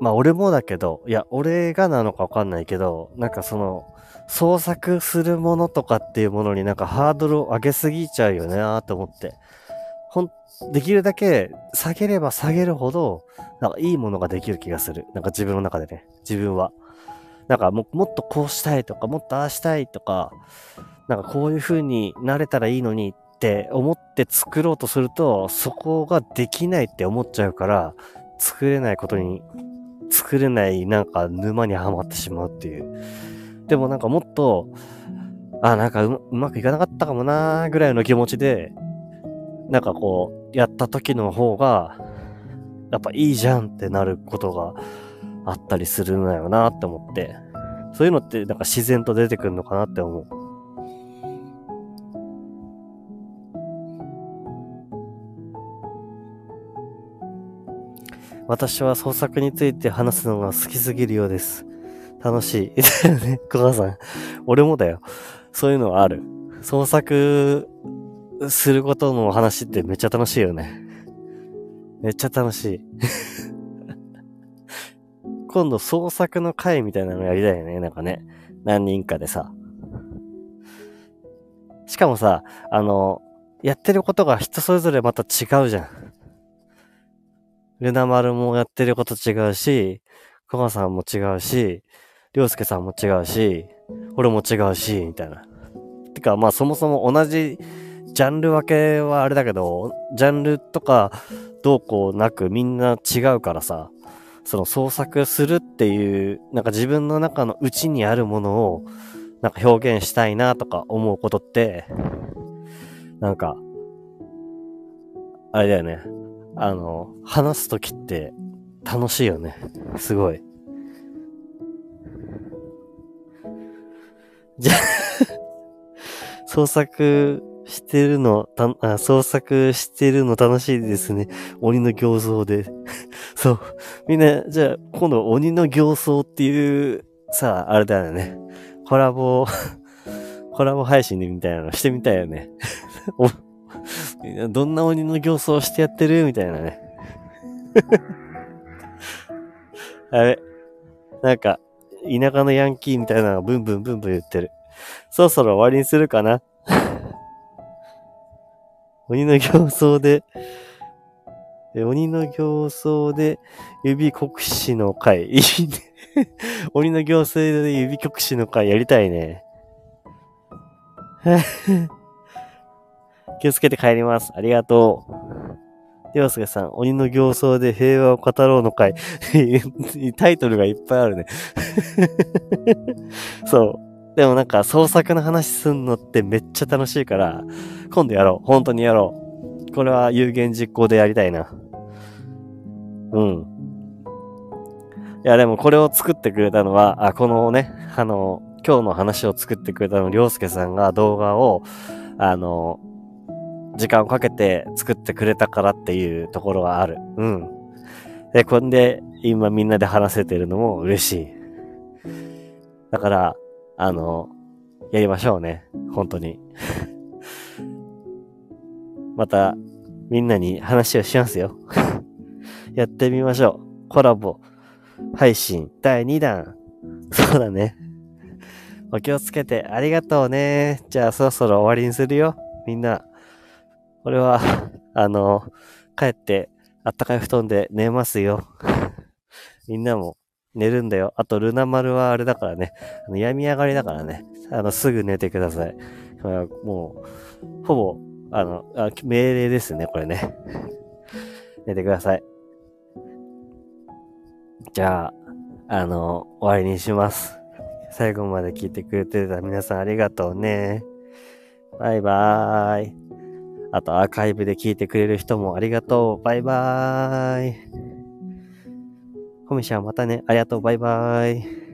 まあ俺もだけど、いや、俺がなのかわかんないけど、なんかその、創作するものとかっていうものになんかハードルを上げすぎちゃうよねーと思って。ほん、できるだけ下げれば下げるほど、なんかいいものができる気がする。なんか自分の中でね、自分は。なんかももっとこうしたいとか、もっとああしたいとか、なんかこういう風になれたらいいのにって思って作ろうとすると、そこができないって思っちゃうから、作れないことに、作れないなんか沼にはまってしまうっていう。でもなんかもっと、あ、なんかうまくいかなかったかもなーぐらいの気持ちでなんかこう、やった時の方が、やっぱいいじゃんってなることがあったりするのよなって思って、そういうのってなんか自然と出てくるのかなって思う。私は創作について話すのが好きすぎるようです。楽しい。だよね、小川さん。俺もだよ。そういうのはある。創作することの話ってめっちゃ楽しいよね。めっちゃ楽しい。今度創作の会みたいなのやりたいよね。なんかね。何人かでさ。しかもさ、あの、やってることが人それぞれまた違うじゃん。ルナ丸もやってること違うし、コマさんも違うし、りょうすけさんも違うし、俺も違うし、みたいな。てか、まあそもそも同じジャンル分けはあれだけど、ジャンルとかどうこうなくみんな違うからさ、その創作するっていう、なんか自分の中の内にあるものを、なんか表現したいなとか思うことって、なんか、あれだよね。あの、話すときって楽しいよね。すごい。じゃ創作してるの、たあ創作してるの楽しいですね。鬼の形相で。そう。みんな、じゃあ、今度鬼の形相っていう、さあ、あれだよね。コラボ、コラボ配信でみたいなのしてみたいよね。どんな鬼の形相してやってるみたいなね。あれ。なんか、田舎のヤンキーみたいなのがブンブンブンブン言ってる。そろそろ終わりにするかな？鬼の形相で、鬼の形相で指国士の会。いいね。鬼の形相で指国士の会やりたいね。気をつけて帰ります。ありがとう。りょうすけさん、鬼の形相で平和を語ろうの会。タイトルがいっぱいあるね。そう。でもなんか創作の話すんのってめっちゃ楽しいから、今度やろう。本当にやろう。これは有言実行でやりたいな。うん。いや、でもこれを作ってくれたのは、あ、このね、あの、今日の話を作ってくれたの、りょうすけさんが動画を、あの、時間をかけて作ってくれたからっていうところがある。うん。で、こんで、今みんなで話せてるのも嬉しい。だから、あの、やりましょうね。本当に。また、みんなに話をしますよ。やってみましょう。コラボ、配信、第2弾。そうだね。お気をつけてありがとうね。じゃあそろそろ終わりにするよ。みんな。俺は、あの、帰ってあったかい布団で寝ますよ。みんなも寝るんだよ。あと、ルナ丸はあれだからね。あの病み上がりだからね。あの、すぐ寝てください。これはもう、ほぼ、あのあ、命令ですね、これね。寝てください。じゃあ、あの、終わりにします。最後まで聞いてくれてた皆さんありがとうね。バイバーイ。あとアーカイブで聞いてくれる人もありがとう。バイバーイ。コミシャンまたね。ありがとう。バイバーイ。